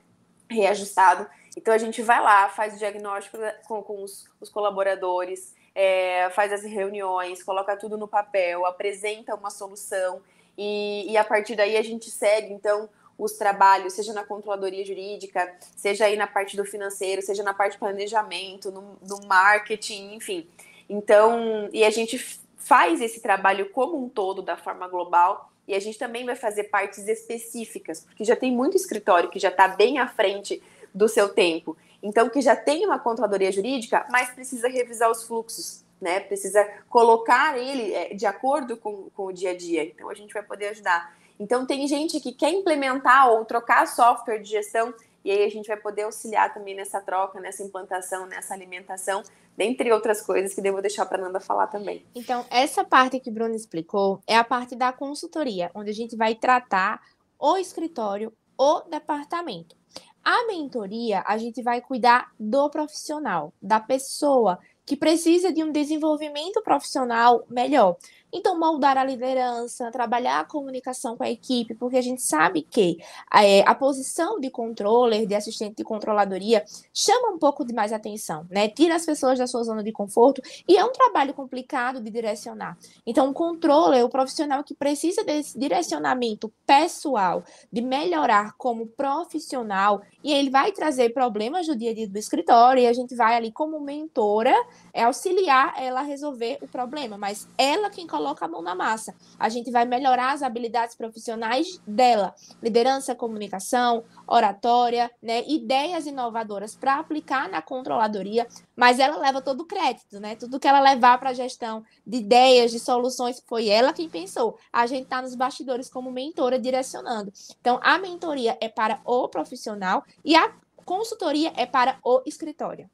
reajustado. Então a gente vai lá, faz o diagnóstico com, com os, os colaboradores, é, faz as reuniões, coloca tudo no papel, apresenta uma solução e, e a partir daí a gente segue, então, os trabalhos, seja na controladoria jurídica, seja aí na parte do financeiro, seja na parte de planejamento, no, no marketing, enfim. Então, e a gente faz esse trabalho como um todo, da forma global, e a gente também vai fazer partes específicas, porque já tem muito escritório que já está bem à frente do seu tempo. Então, que já tem uma controladoria jurídica, mas precisa revisar os fluxos, né? Precisa colocar ele é, de acordo com, com o dia a dia. Então, a gente vai poder ajudar. Então, tem gente que quer implementar ou trocar software de gestão, e aí a gente vai poder auxiliar também nessa troca, nessa implantação, nessa alimentação, dentre outras coisas que devo deixar para Nanda falar também. Então, essa parte que o Bruno explicou é a parte da consultoria, onde a gente vai tratar o escritório, o departamento. A mentoria, a gente vai cuidar do profissional, da pessoa que precisa de um desenvolvimento profissional melhor. Então, moldar a liderança, trabalhar a comunicação com a equipe, porque a gente sabe que é, a posição de controller, de assistente de controladoria, chama um pouco de mais atenção, né? Tira as pessoas da sua zona de conforto e é um trabalho complicado de direcionar. Então, o controller o profissional que precisa desse direcionamento pessoal, de melhorar como profissional, e ele vai trazer problemas do dia a dia do escritório, e a gente vai ali como mentora é auxiliar ela a resolver o problema, mas ela quem coloca a mão na massa. A gente vai melhorar as habilidades profissionais dela, liderança, comunicação, oratória, né, ideias inovadoras para aplicar na controladoria, mas ela leva todo o crédito, né? Tudo que ela levar para a gestão de ideias, de soluções, foi ela quem pensou. A gente está nos bastidores como mentora direcionando. Então, a mentoria é para o profissional e a consultoria é para o escritório.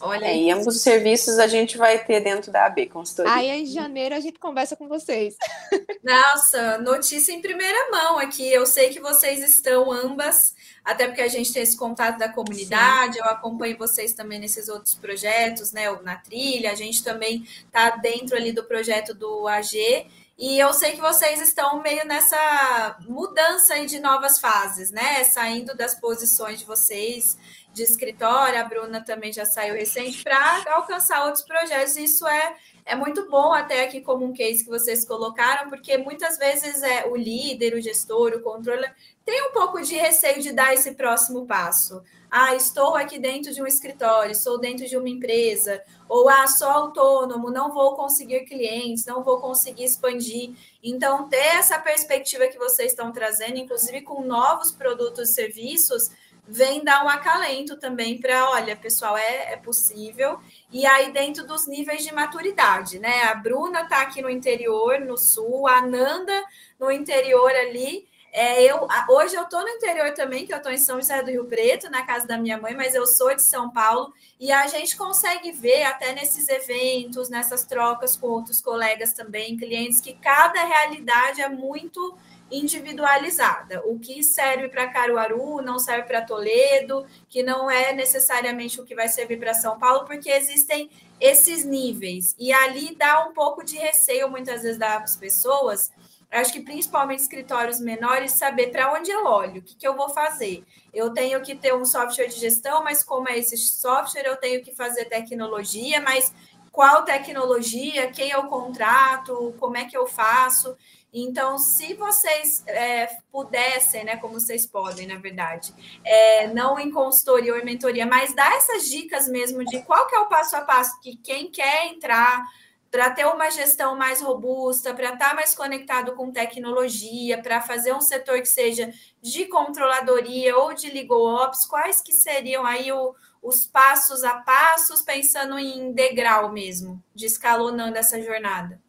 Olha é, e ambos os serviços a gente vai ter dentro da AB Consultoria. Aí em janeiro a gente conversa com vocês. Nossa, notícia em primeira mão aqui. Eu sei que vocês estão ambas, até porque a gente tem esse contato da comunidade, Sim. eu acompanho vocês também nesses outros projetos, né? Na trilha, a gente também está dentro ali do projeto do AG. E eu sei que vocês estão meio nessa mudança aí de novas fases, né? Saindo das posições de vocês de escritório, a Bruna também já saiu recente, para alcançar outros projetos. Isso é, é muito bom, até aqui como um case que vocês colocaram, porque muitas vezes é o líder, o gestor, o controller tem um pouco de receio de dar esse próximo passo. Ah, estou aqui dentro de um escritório, estou dentro de uma empresa, ou ah, sou autônomo, não vou conseguir clientes, não vou conseguir expandir. Então, ter essa perspectiva que vocês estão trazendo, inclusive com novos produtos e serviços, vem dar um acalento também para, olha, pessoal, é, é possível. E aí, dentro dos níveis de maturidade, né? A Bruna está aqui no interior, no sul, a Nanda no interior ali. É, eu, hoje eu estou no interior também, que eu estou em São José do Rio Preto, na casa da minha mãe, mas eu sou de São Paulo, e a gente consegue ver até nesses eventos, nessas trocas com outros colegas também, clientes, que cada realidade é muito individualizada. O que serve para Caruaru não serve para Toledo, que não é necessariamente o que vai servir para São Paulo, porque existem esses níveis. E ali dá um pouco de receio, muitas vezes, das pessoas. Acho que principalmente escritórios menores, saber para onde eu olho, o que, que eu vou fazer. Eu tenho que ter um software de gestão, mas como é esse software, eu tenho que fazer tecnologia, mas qual tecnologia, quem eu contrato, como é que eu faço. Então, se vocês é, pudessem, né, como vocês podem, na verdade, é, não em consultoria ou em mentoria, mas dar essas dicas mesmo de qual que é o passo a passo que quem quer entrar para ter uma gestão mais robusta, para estar tá mais conectado com tecnologia, para fazer um setor que seja de controladoria ou de legal ops, quais que seriam aí o, os passos a passos, pensando em degrau mesmo, de escalonando essa jornada?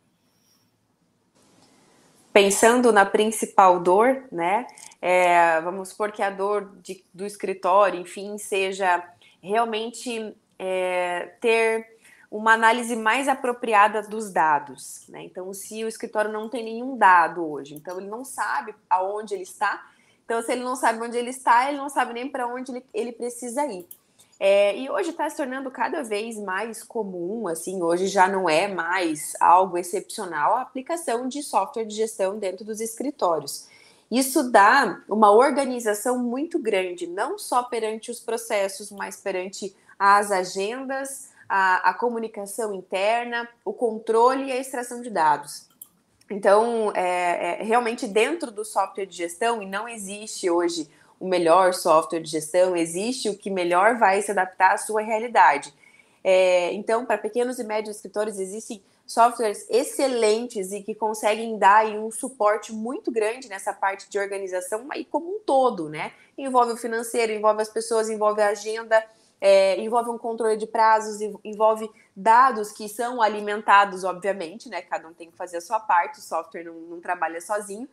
Pensando na principal dor, né? É, vamos supor que a dor de, do escritório, enfim, seja realmente é, ter uma análise mais apropriada dos dados. Né? Então, se o escritório não tem nenhum dado hoje, então ele não sabe aonde ele está. Então, se ele não sabe onde ele está, ele não sabe nem para onde ele, ele, precisa ir. É, e hoje está se tornando cada vez mais comum, assim, hoje já não é mais algo excepcional a aplicação de software de gestão dentro dos escritórios. Isso dá uma organização muito grande, não só perante os processos, mas perante as agendas, a, a comunicação interna, o controle e a extração de dados. Então, é, é, realmente dentro do software de gestão, e não existe hoje o melhor software de gestão, existe o que melhor vai se adaptar à sua realidade. É, então, para pequenos e médios escritórios, existem softwares excelentes e que conseguem dar um suporte muito grande nessa parte de organização, aí como um todo, né? Envolve o financeiro, envolve as pessoas, envolve a agenda, é, envolve um controle de prazos, envolve dados que são alimentados, obviamente, né? Cada um tem que fazer a sua parte, o software não, não trabalha sozinho.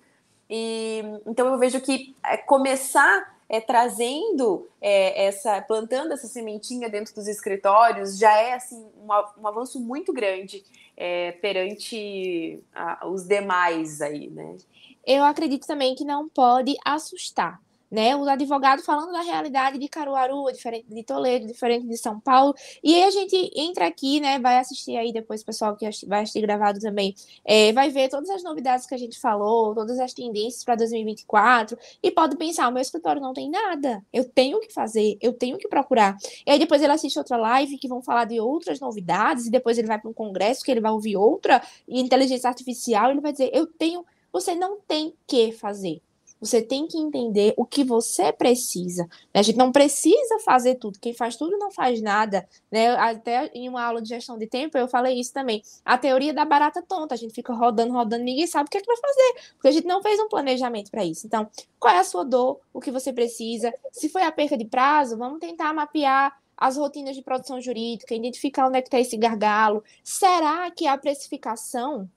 E então eu vejo que é, começar é, trazendo é, essa, plantando essa sementinha dentro dos escritórios já é assim um, um avanço muito grande é, perante a, os demais aí, né? Eu acredito também que não pode assustar né? O advogado falando da realidade de Caruaru, diferente de Toledo, diferente de São Paulo. E aí a gente entra aqui, né? Vai assistir aí depois, pessoal que vai assistir gravado também, é, vai ver todas as novidades que a gente falou, todas as tendências para 2024, e pode pensar: o meu escritório não tem nada, eu tenho que fazer, eu tenho que procurar. E aí depois ele assiste outra live que vão falar de outras novidades, e depois ele vai para um congresso que ele vai ouvir outra, inteligência artificial, e ele vai dizer: eu tenho. Você não tem que fazer. Você tem que entender o que você precisa. Né? A gente não precisa fazer tudo. Quem faz tudo não faz nada. Né? Até em uma aula de gestão de tempo eu falei isso também. A teoria da barata tonta. A gente fica rodando, rodando, ninguém sabe o que, é que vai fazer. Porque a gente não fez um planejamento para isso. Então, qual é a sua dor? O que você precisa? Se foi a perca de prazo, vamos tentar mapear as rotinas de produção jurídica, identificar onde é que está esse gargalo. Será que a precificação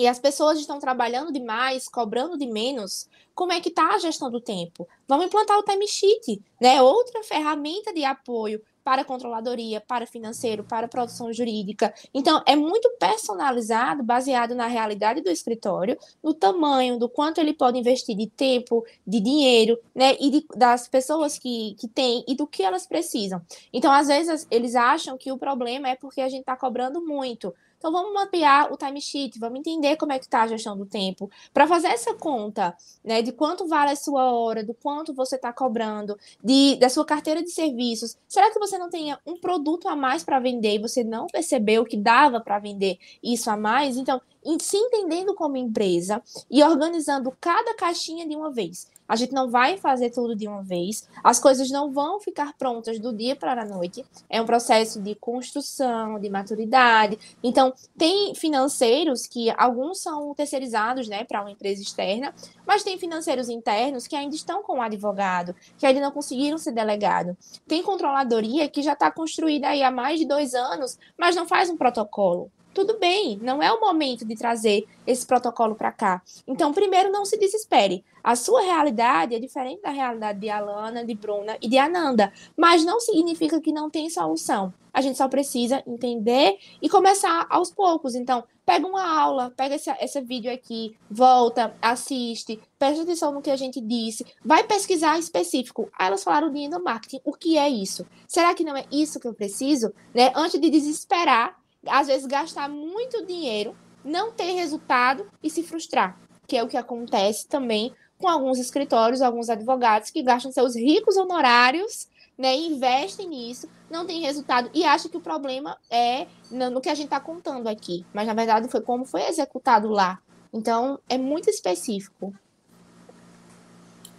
e as pessoas estão trabalhando demais, cobrando de menos, como é que está a gestão do tempo? Vamos implantar o time sheet, né? Outra ferramenta de apoio para controladoria, para financeiro, para produção jurídica. Então, é muito personalizado, baseado na realidade do escritório, no tamanho, do quanto ele pode investir de tempo, de dinheiro, né? E de, das pessoas que, que tem e do que elas precisam. Então, às vezes, eles acham que o problema é porque a gente está cobrando muito. Então vamos mapear o timesheet, vamos entender como é que está a gestão do tempo, para fazer essa conta, né, de quanto vale a sua hora, do quanto você está cobrando, de, da sua carteira de serviços. Será que você não tenha um produto a mais para vender e você não percebeu que dava para vender isso a mais? Então, se entendendo como empresa e organizando cada caixinha de uma vez. A gente não vai fazer tudo de uma vez, as coisas não vão ficar prontas do dia para a noite. É um processo de construção, de maturidade. Então, tem financeiros que alguns são terceirizados, né, para uma empresa externa, mas tem financeiros internos que ainda estão com o advogado, que ainda não conseguiram ser delegado. Tem controladoria que já está construída aí há mais de dois anos, mas não faz um protocolo tudo bem, não é o momento de trazer esse protocolo para cá. Então, primeiro, não se desespere. A sua realidade é diferente da realidade de Alana, de Bruna e de Ananda, mas não significa que não tem solução. A gente só precisa entender e começar aos poucos. Então, pega uma aula, pega esse, esse vídeo aqui, volta, assiste, presta atenção no que a gente disse, vai pesquisar específico. Aí elas falaram de endomarketing. O que é isso? Será que não é isso que eu preciso? Né? Antes de desesperar às vezes gastar muito dinheiro, não ter resultado e se frustrar, que é o que acontece também com alguns escritórios, alguns advogados que gastam seus ricos honorários, né, investem nisso, não tem resultado e acham que o problema é no que a gente está contando aqui, mas na verdade foi como foi executado lá, Então, é muito específico.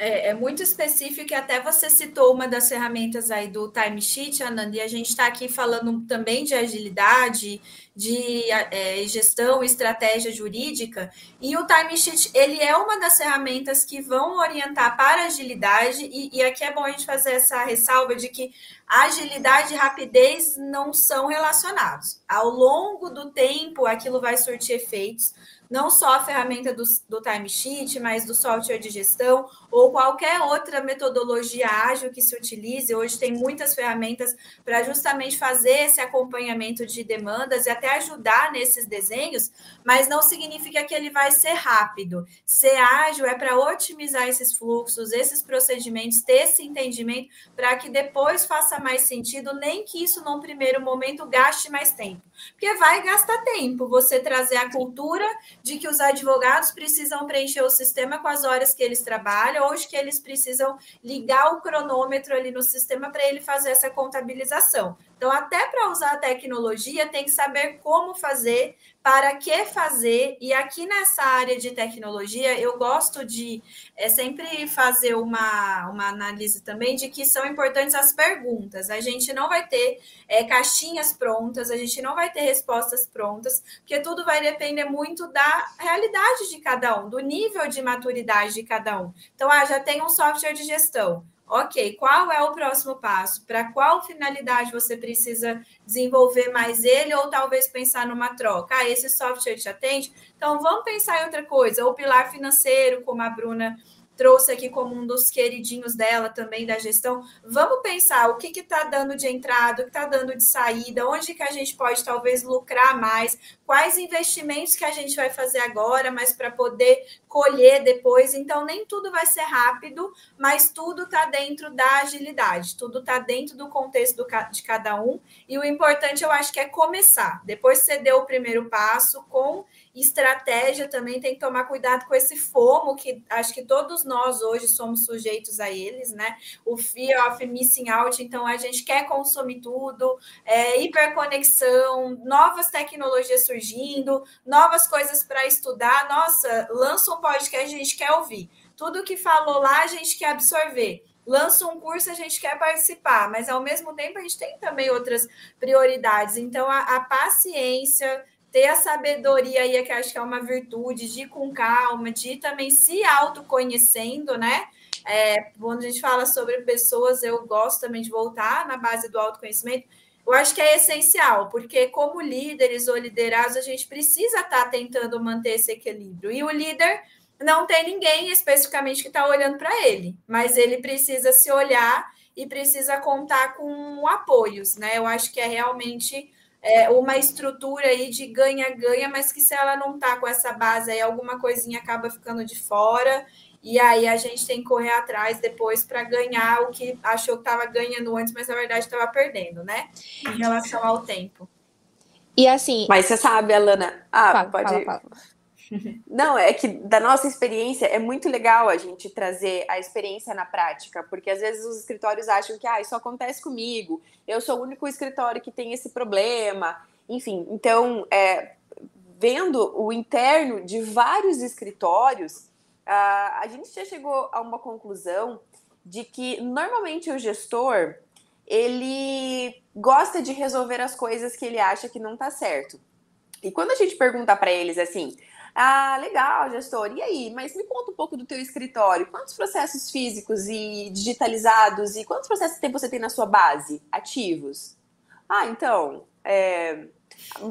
É, é, muito específico e até você citou uma das ferramentas aí do timesheet, Ananda, e a gente está aqui falando também de agilidade, de é, gestão, estratégia jurídica, e o timesheet, ele é uma das ferramentas que vão orientar para agilidade, e, e aqui é bom a gente fazer essa ressalva de que agilidade e rapidez não são relacionados. Ao longo do tempo, aquilo vai surtir efeitos, não só a ferramenta do, do timesheet, mas do software de gestão ou qualquer outra metodologia ágil que se utilize. Hoje tem muitas ferramentas para justamente fazer esse acompanhamento de demandas e até ajudar nesses desenhos, mas não significa que ele vai ser rápido. Ser ágil é para otimizar esses fluxos, esses procedimentos, ter esse entendimento para que depois faça mais sentido, nem que isso num primeiro momento gaste mais tempo. Porque vai gastar tempo você trazer a cultura de que os advogados precisam preencher o sistema com as horas que eles trabalham, ou de que eles precisam ligar o cronômetro ali no sistema para ele fazer essa contabilização. Então, até para usar a tecnologia, tem que saber como fazer, para que fazer. E aqui nessa área de tecnologia, eu gosto de é, sempre fazer uma, uma análise também de que são importantes as perguntas. A gente não vai ter é, caixinhas prontas, a gente não vai ter respostas prontas, porque tudo vai depender muito da realidade de cada um, do nível de maturidade de cada um. Então, ah, já tem um software de gestão. Ok, qual é o próximo passo? Para qual finalidade você precisa desenvolver mais ele ou talvez pensar numa troca? Ah, esse software te atende? Então vamos pensar em outra coisa. O pilar financeiro, como a Bruna trouxe aqui como um dos queridinhos dela também da gestão. Vamos pensar o que está dando de entrada, o que está dando de saída, onde que a gente pode talvez lucrar mais, quais investimentos que a gente vai fazer agora, mas para poder colher depois. Então, nem tudo vai ser rápido, mas tudo está dentro da agilidade, tudo está dentro do contexto do, de cada um. E o importante, eu acho que é começar. Depois você deu o primeiro passo com estratégia também tem que tomar cuidado com esse fomo que acho que todos nós hoje somos sujeitos a eles, né? O fear of missing out, então a gente quer consumir tudo, é, hiperconexão, novas tecnologias surgindo, novas coisas para estudar. Nossa, lança um podcast, a gente quer ouvir. Tudo que falou lá, a gente quer absorver lança um curso, a gente quer participar, mas ao mesmo tempo a gente tem também outras prioridades. Então, a, a paciência, ter a sabedoria aí, que acho que é uma virtude, de ir com calma, de ir também se autoconhecendo, né? É, quando a gente fala sobre pessoas, eu gosto também de voltar na base do autoconhecimento. Eu acho que é essencial, porque como líderes ou liderados, a gente precisa estar tá tentando manter esse equilíbrio. E o líder não tem ninguém especificamente que está olhando para ele, mas ele precisa se olhar e precisa contar com apoios, né? Eu acho que é realmente é, uma estrutura aí de ganha-ganha, mas que se ela não está com essa base aí, alguma coisinha acaba ficando de fora, e aí a gente tem que correr atrás depois para ganhar o que achou que estava ganhando antes, mas na verdade estava perdendo, né? Em relação ao tempo. E assim. Mas você sabe, Alana. Ah, fala, pode. Fala, fala. Não, é que da nossa experiência é muito legal a gente trazer a experiência na prática, porque às vezes os escritórios acham que ah, isso acontece comigo, eu sou o único escritório que tem esse problema, enfim. Então, é, vendo o interno de vários escritórios, a gente já chegou a uma conclusão de que normalmente o gestor ele gosta de resolver as coisas que ele acha que não está certo. E quando a gente pergunta para eles assim, ah, legal, gestor. E aí? Mas me conta um pouco do teu escritório. Quantos processos físicos e digitalizados e quantos processos você tem na sua base ativos? Ah, então, é,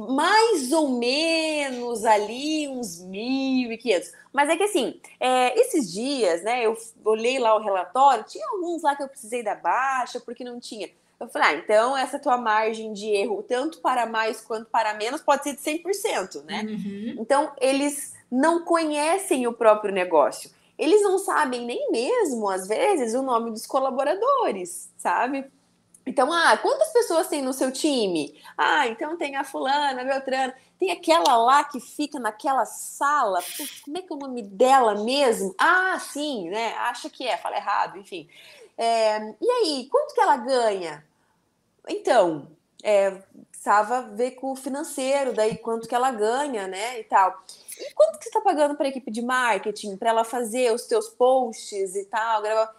mais ou menos ali uns 1.500. Mas é que assim, é, esses dias, né, eu olhei lá o relatório, tinha alguns lá que eu precisei da baixa porque não tinha. Eu falei, ah, então essa tua margem de erro, tanto para mais quanto para menos, pode ser de 100%, né? Uhum. Então, eles não conhecem o próprio negócio. Eles não sabem nem mesmo, às vezes, o nome dos colaboradores, sabe? Então, ah, quantas pessoas tem no seu time? Ah, então tem a fulana, a Beltrana, tem aquela lá que fica naquela sala. Putz, como é que é o nome dela mesmo? Ah, sim, né? Acha que é, fala errado, enfim. É, e aí, quanto que ela ganha? Então, é, precisava ver com o financeiro, daí quanto que ela ganha, né, e tal. E quanto que você está pagando para a equipe de marketing, para ela fazer os teus posts e tal, gravar?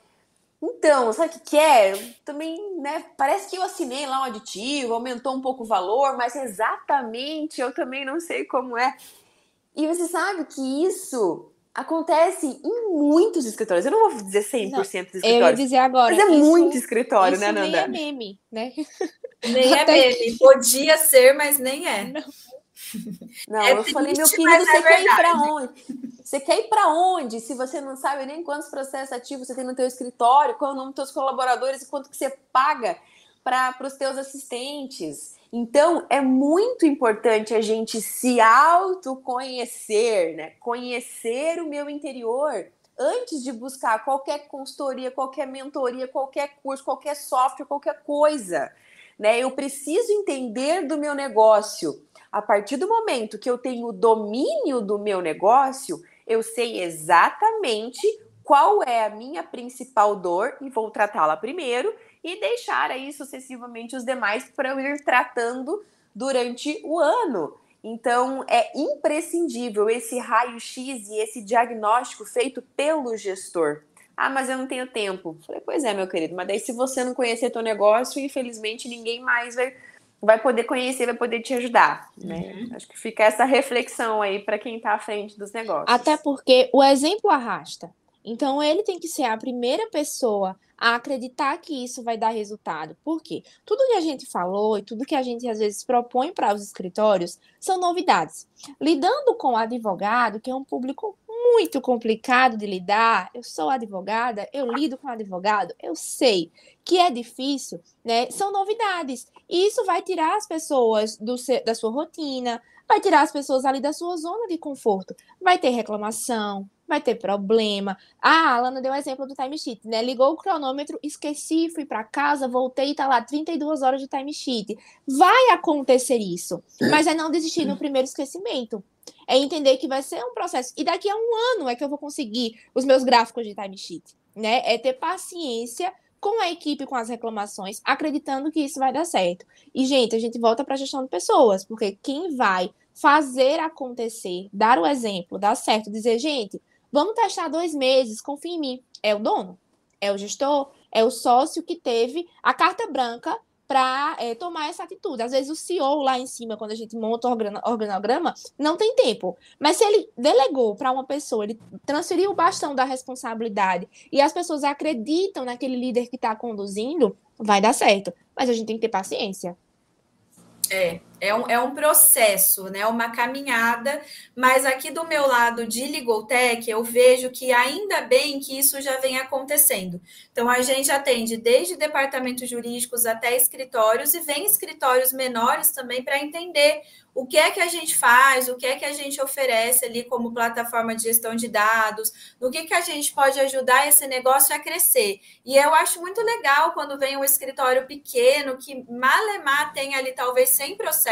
Então, sabe o que, que é? Também, né? Parece que eu assinei lá um aditivo, aumentou um pouco o valor, mas exatamente eu também não sei como é. E você sabe que isso acontece em muitos escritórios. Eu não vou dizer 100% não, dos escritórios. Eu ia dizer agora. Mas é isso, muito escritório, né, Nanda? Nem é meme, né? Nem é meme. Podia ser, mas nem é. Não. Não, é eu triste, falei, meu querido, você é quer ir para onde? Você quer ir para onde? Se você não sabe nem quantos processos ativos você tem no teu escritório, qual é o nome dos teus colaboradores e quanto que você paga para os teus assistentes. Então, é muito importante a gente se autoconhecer, né? Conhecer o meu interior antes de buscar qualquer consultoria, qualquer mentoria, qualquer curso, qualquer software, qualquer coisa. Né? Eu preciso entender do meu negócio a partir do momento que eu tenho o domínio do meu negócio, eu sei exatamente qual é a minha principal dor e vou tratá-la primeiro e deixar aí sucessivamente os demais para eu ir tratando durante o ano. Então, é imprescindível esse raio-x e esse diagnóstico feito pelo gestor. Ah, mas eu não tenho tempo. Falei, pois é, meu querido, mas daí se você não conhecer teu negócio, infelizmente ninguém mais vai vai poder conhecer, vai poder te ajudar. Né? Uhum. Acho que fica essa reflexão aí para quem está à frente dos negócios. Até porque o exemplo arrasta. Então ele tem que ser a primeira pessoa a acreditar que isso vai dar resultado. Por quê? Tudo que a gente falou e tudo que a gente às vezes propõe para os escritórios são novidades. Lidando com o advogado, que é um público muito complicado de lidar, eu sou advogada, eu lido com advogado, eu sei que é difícil, né? São novidades. E isso vai tirar as pessoas do, da sua rotina, vai tirar as pessoas ali da sua zona de conforto. Vai ter reclamação, vai ter problema. Ah, a Alana deu o exemplo do timesheet, né? Ligou o cronômetro, esqueci, fui para casa, voltei e tá lá 32 horas de timesheet. Vai acontecer isso, mas é não desistir no primeiro esquecimento. É entender que vai ser um processo. E daqui a um ano é que eu vou conseguir os meus gráficos de timesheet, né? É ter paciência com a equipe, com as reclamações, acreditando que isso vai dar certo. E, gente, a gente volta para a gestão de pessoas, porque quem vai fazer acontecer, dar o exemplo, dar certo, dizer, gente, vamos testar dois meses, confia em mim. É o dono, é o gestor, é o sócio que teve a carta branca para é, tomar essa atitude. Às vezes o CEO lá em cima, quando a gente monta o organograma, não tem tempo. Mas se ele delegou para uma pessoa, ele transferiu o bastão da responsabilidade e as pessoas acreditam naquele líder que está conduzindo, vai dar certo. Mas a gente tem que ter paciência. É, é um, é um processo, né? Uma caminhada, mas aqui do meu lado de Ligotech, eu vejo que ainda bem que isso já vem acontecendo. Então, a gente atende desde departamentos jurídicos até escritórios e vem escritórios menores também para entender o que é que a gente faz, o que é que a gente oferece ali como plataforma de gestão de dados, no que, que a gente pode ajudar esse negócio a crescer. E eu acho muito legal quando vem um escritório pequeno, que malemar tem ali talvez 100 processos,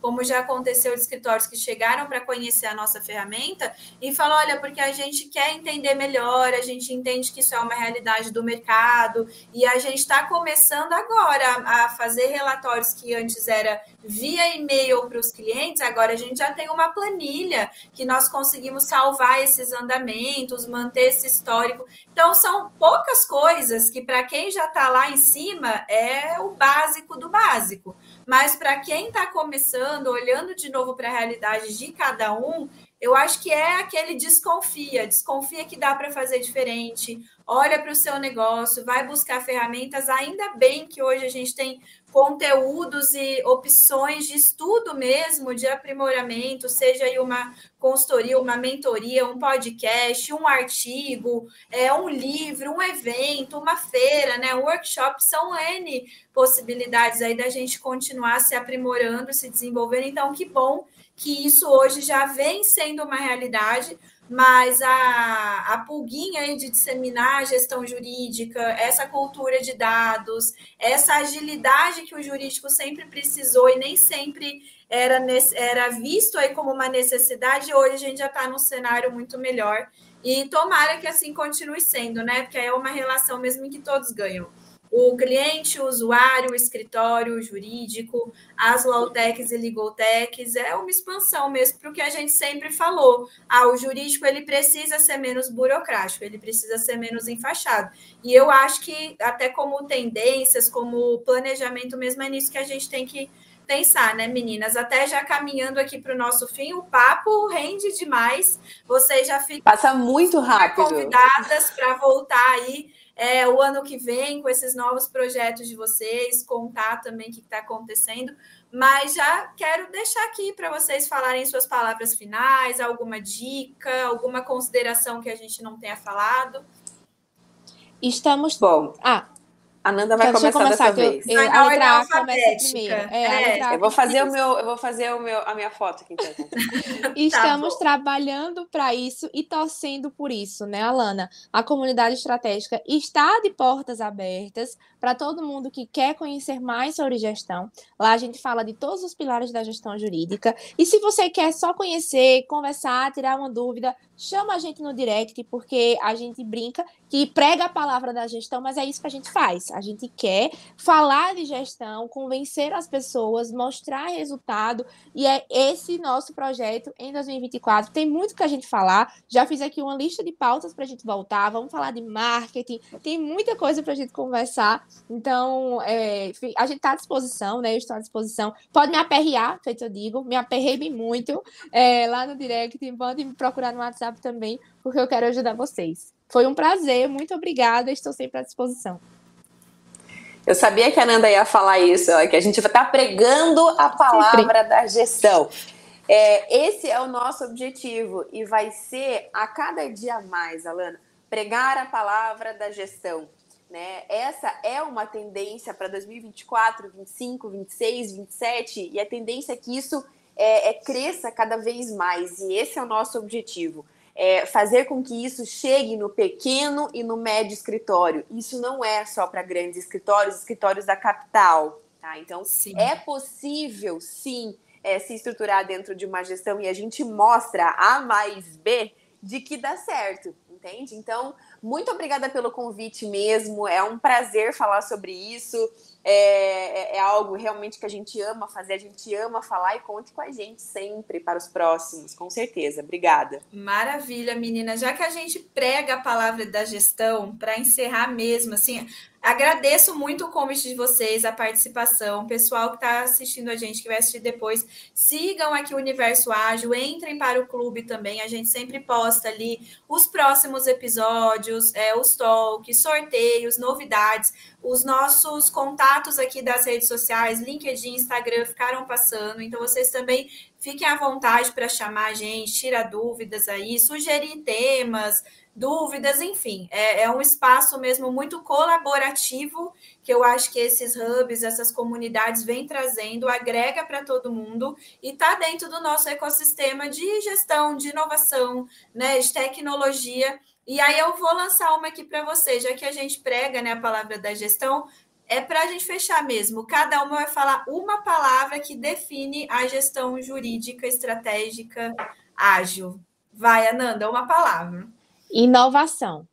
como já aconteceu de escritórios que chegaram para conhecer a nossa ferramenta e falam, olha, porque a gente quer entender melhor, a gente entende que isso é uma realidade do mercado e a gente está começando agora a fazer relatórios que antes era via e-mail para os clientes, agora a gente já tem uma planilha que nós conseguimos salvar esses andamentos, manter esse histórico. Então, são poucas coisas que, para quem já está lá em cima, é o básico do básico. Mas para quem está começando, olhando de novo para a realidade de cada um, eu acho que é aquele desconfia, desconfia que dá para fazer diferente, olha para o seu negócio, vai buscar ferramentas. Ainda bem que hoje a gente tem conteúdos e opções de estudo mesmo, de aprimoramento, seja aí uma consultoria, uma mentoria, um podcast, um artigo, é, um livro, um evento, uma feira, né, um workshop, são N possibilidades aí da gente continuar se aprimorando, se desenvolvendo. Então, que bom que isso hoje já vem sendo uma realidade, mas a, a pulguinha de disseminar a gestão jurídica, essa cultura de dados, essa agilidade que o jurídico sempre precisou e nem sempre era, era visto aí como uma necessidade, hoje a gente já está num cenário muito melhor. E tomara que assim continue sendo, né? Porque é uma relação mesmo em que todos ganham o cliente, o usuário, o escritório, o jurídico, as lawtechs e legaltechs, é uma expansão mesmo para o que a gente sempre falou. Ah, o jurídico ele precisa ser menos burocrático, ele precisa ser menos enfaixado. E eu acho que até como tendências, como planejamento mesmo, é nisso que a gente tem que pensar, né, meninas? Até já caminhando aqui para o nosso fim, o papo rende demais. Vocês já ficam passa muito rápido. Convidadas para voltar aí é, o ano que vem com esses novos projetos de vocês, contar também o que está acontecendo. Mas já quero deixar aqui para vocês falarem suas palavras finais, alguma dica, alguma consideração que a gente não tenha falado. Estamos. Bom, ah, a Nanda vai começar, começar dessa vez. Eu, eu, a letra A começa primeiro. É, é. eu vou fazer o meu, eu vou fazer o meu, a minha foto aqui. Então. Estamos tá trabalhando para isso e torcendo por isso, né, Alana? A comunidade estratégica está de portas abertas para todo mundo que quer conhecer mais sobre gestão. Lá a gente fala de todos os pilares da gestão jurídica. E se você quer só conhecer, conversar, tirar uma dúvida, chama a gente no direct, porque a gente brinca que prega a palavra da gestão, mas é isso que a gente faz. A gente quer falar de gestão, convencer as pessoas, mostrar resultado, e é esse nosso projeto em 2024. Tem muito que a gente falar. Já fiz aqui uma lista de pautas para a gente voltar. Vamos falar de marketing, tem muita coisa para a gente conversar. Então, é, a gente está à disposição, né? Eu estou à disposição. Pode me aperrear, feito eu digo, me aperrei muito é, lá no direct, pode me procurar no WhatsApp também, porque eu quero ajudar vocês. Foi um prazer, muito obrigada, estou sempre à disposição. Eu sabia que a Nanda ia falar isso, que a gente vai estar pregando a palavra sempre. da gestão. É, esse é o nosso objetivo e vai ser a cada dia mais, Alana, pregar a palavra da gestão. Né? Essa é uma tendência para 2024, 25, 26, 27 e a tendência é que isso é, é, cresça cada vez mais e esse é o nosso objetivo. É fazer com que isso chegue no pequeno e no médio escritório. Isso não é só para grandes escritórios, escritórios da capital. Tá? Então, sim. é possível, sim, é, se estruturar dentro de uma gestão e a gente mostra A mais B de que dá certo, entende? Então, muito obrigada pelo convite mesmo. É um prazer falar sobre isso. É, é, é, algo realmente que a gente ama fazer, a gente ama falar e conte com a gente sempre para os próximos, com certeza. Obrigada. Maravilha, menina. Já que a gente prega a palavra da gestão, para encerrar mesmo, assim, Agradeço muito o convite de vocês, a participação. Pessoal que está assistindo a gente, que vai assistir depois, sigam aqui o Universo Ágil, entrem para o clube também. A gente sempre posta ali os próximos episódios, é, os talks, sorteios, novidades. Os nossos contatos aqui das redes sociais, LinkedIn, Instagram, ficaram passando. Então, vocês também fiquem à vontade para chamar a gente, tirar dúvidas aí, sugerir temas dúvidas, enfim, é, é, um espaço mesmo muito colaborativo que eu acho que esses hubs, essas comunidades vêm trazendo, agrega para todo mundo e está dentro do nosso ecossistema de gestão, de inovação, né, de tecnologia. E aí eu vou lançar uma aqui para você, já que a gente prega né, a palavra da gestão, é para a gente fechar mesmo. Cada uma vai falar uma palavra que define a gestão jurídica, estratégica, ágil. Vai, Ananda, uma palavra. Inovação.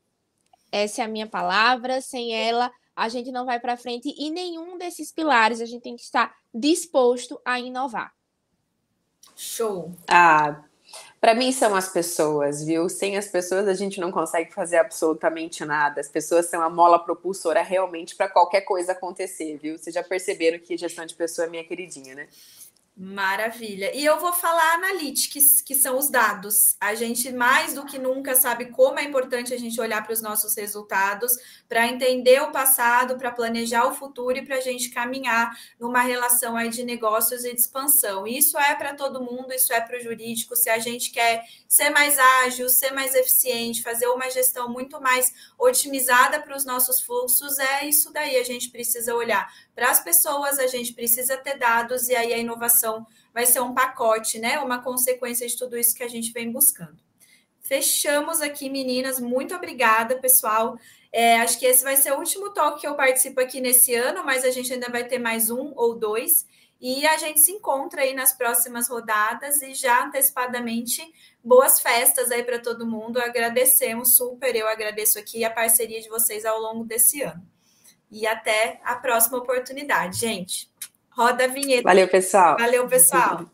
Essa é a minha palavra. Sem ela, a gente não vai para frente e nenhum desses pilares a gente tem que estar disposto a inovar. Show. Ah, para mim são as pessoas, viu? Sem as pessoas a gente não consegue fazer absolutamente nada. As pessoas são a mola propulsora realmente para qualquer coisa acontecer, viu? Vocês já perceberam que gestão de pessoa é minha queridinha, né? Maravilha. E eu vou falar analytics, que são os dados. A gente mais do que nunca sabe como é importante a gente olhar para os nossos resultados, para entender o passado, para planejar o futuro e para a gente caminhar numa relação aí de negócios e de expansão. Isso é para todo mundo, isso é para o jurídico. Se a gente quer ser mais ágil, ser mais eficiente, fazer uma gestão muito mais otimizada para os nossos fluxos, é isso daí. A gente precisa olhar para as pessoas, a gente precisa ter dados e aí a inovação vai ser um pacote, né? Uma consequência de tudo isso que a gente vem buscando. Fechamos aqui, meninas. Muito obrigada, pessoal. É, acho que esse vai ser o último talk que eu participo aqui nesse ano, mas a gente ainda vai ter mais um ou dois. E a gente se encontra aí nas próximas rodadas e já antecipadamente boas festas aí para todo mundo. Agradecemos super, eu agradeço aqui a parceria de vocês ao longo desse ano. E até a próxima oportunidade, gente. Roda a vinheta. Valeu, pessoal. Valeu, pessoal.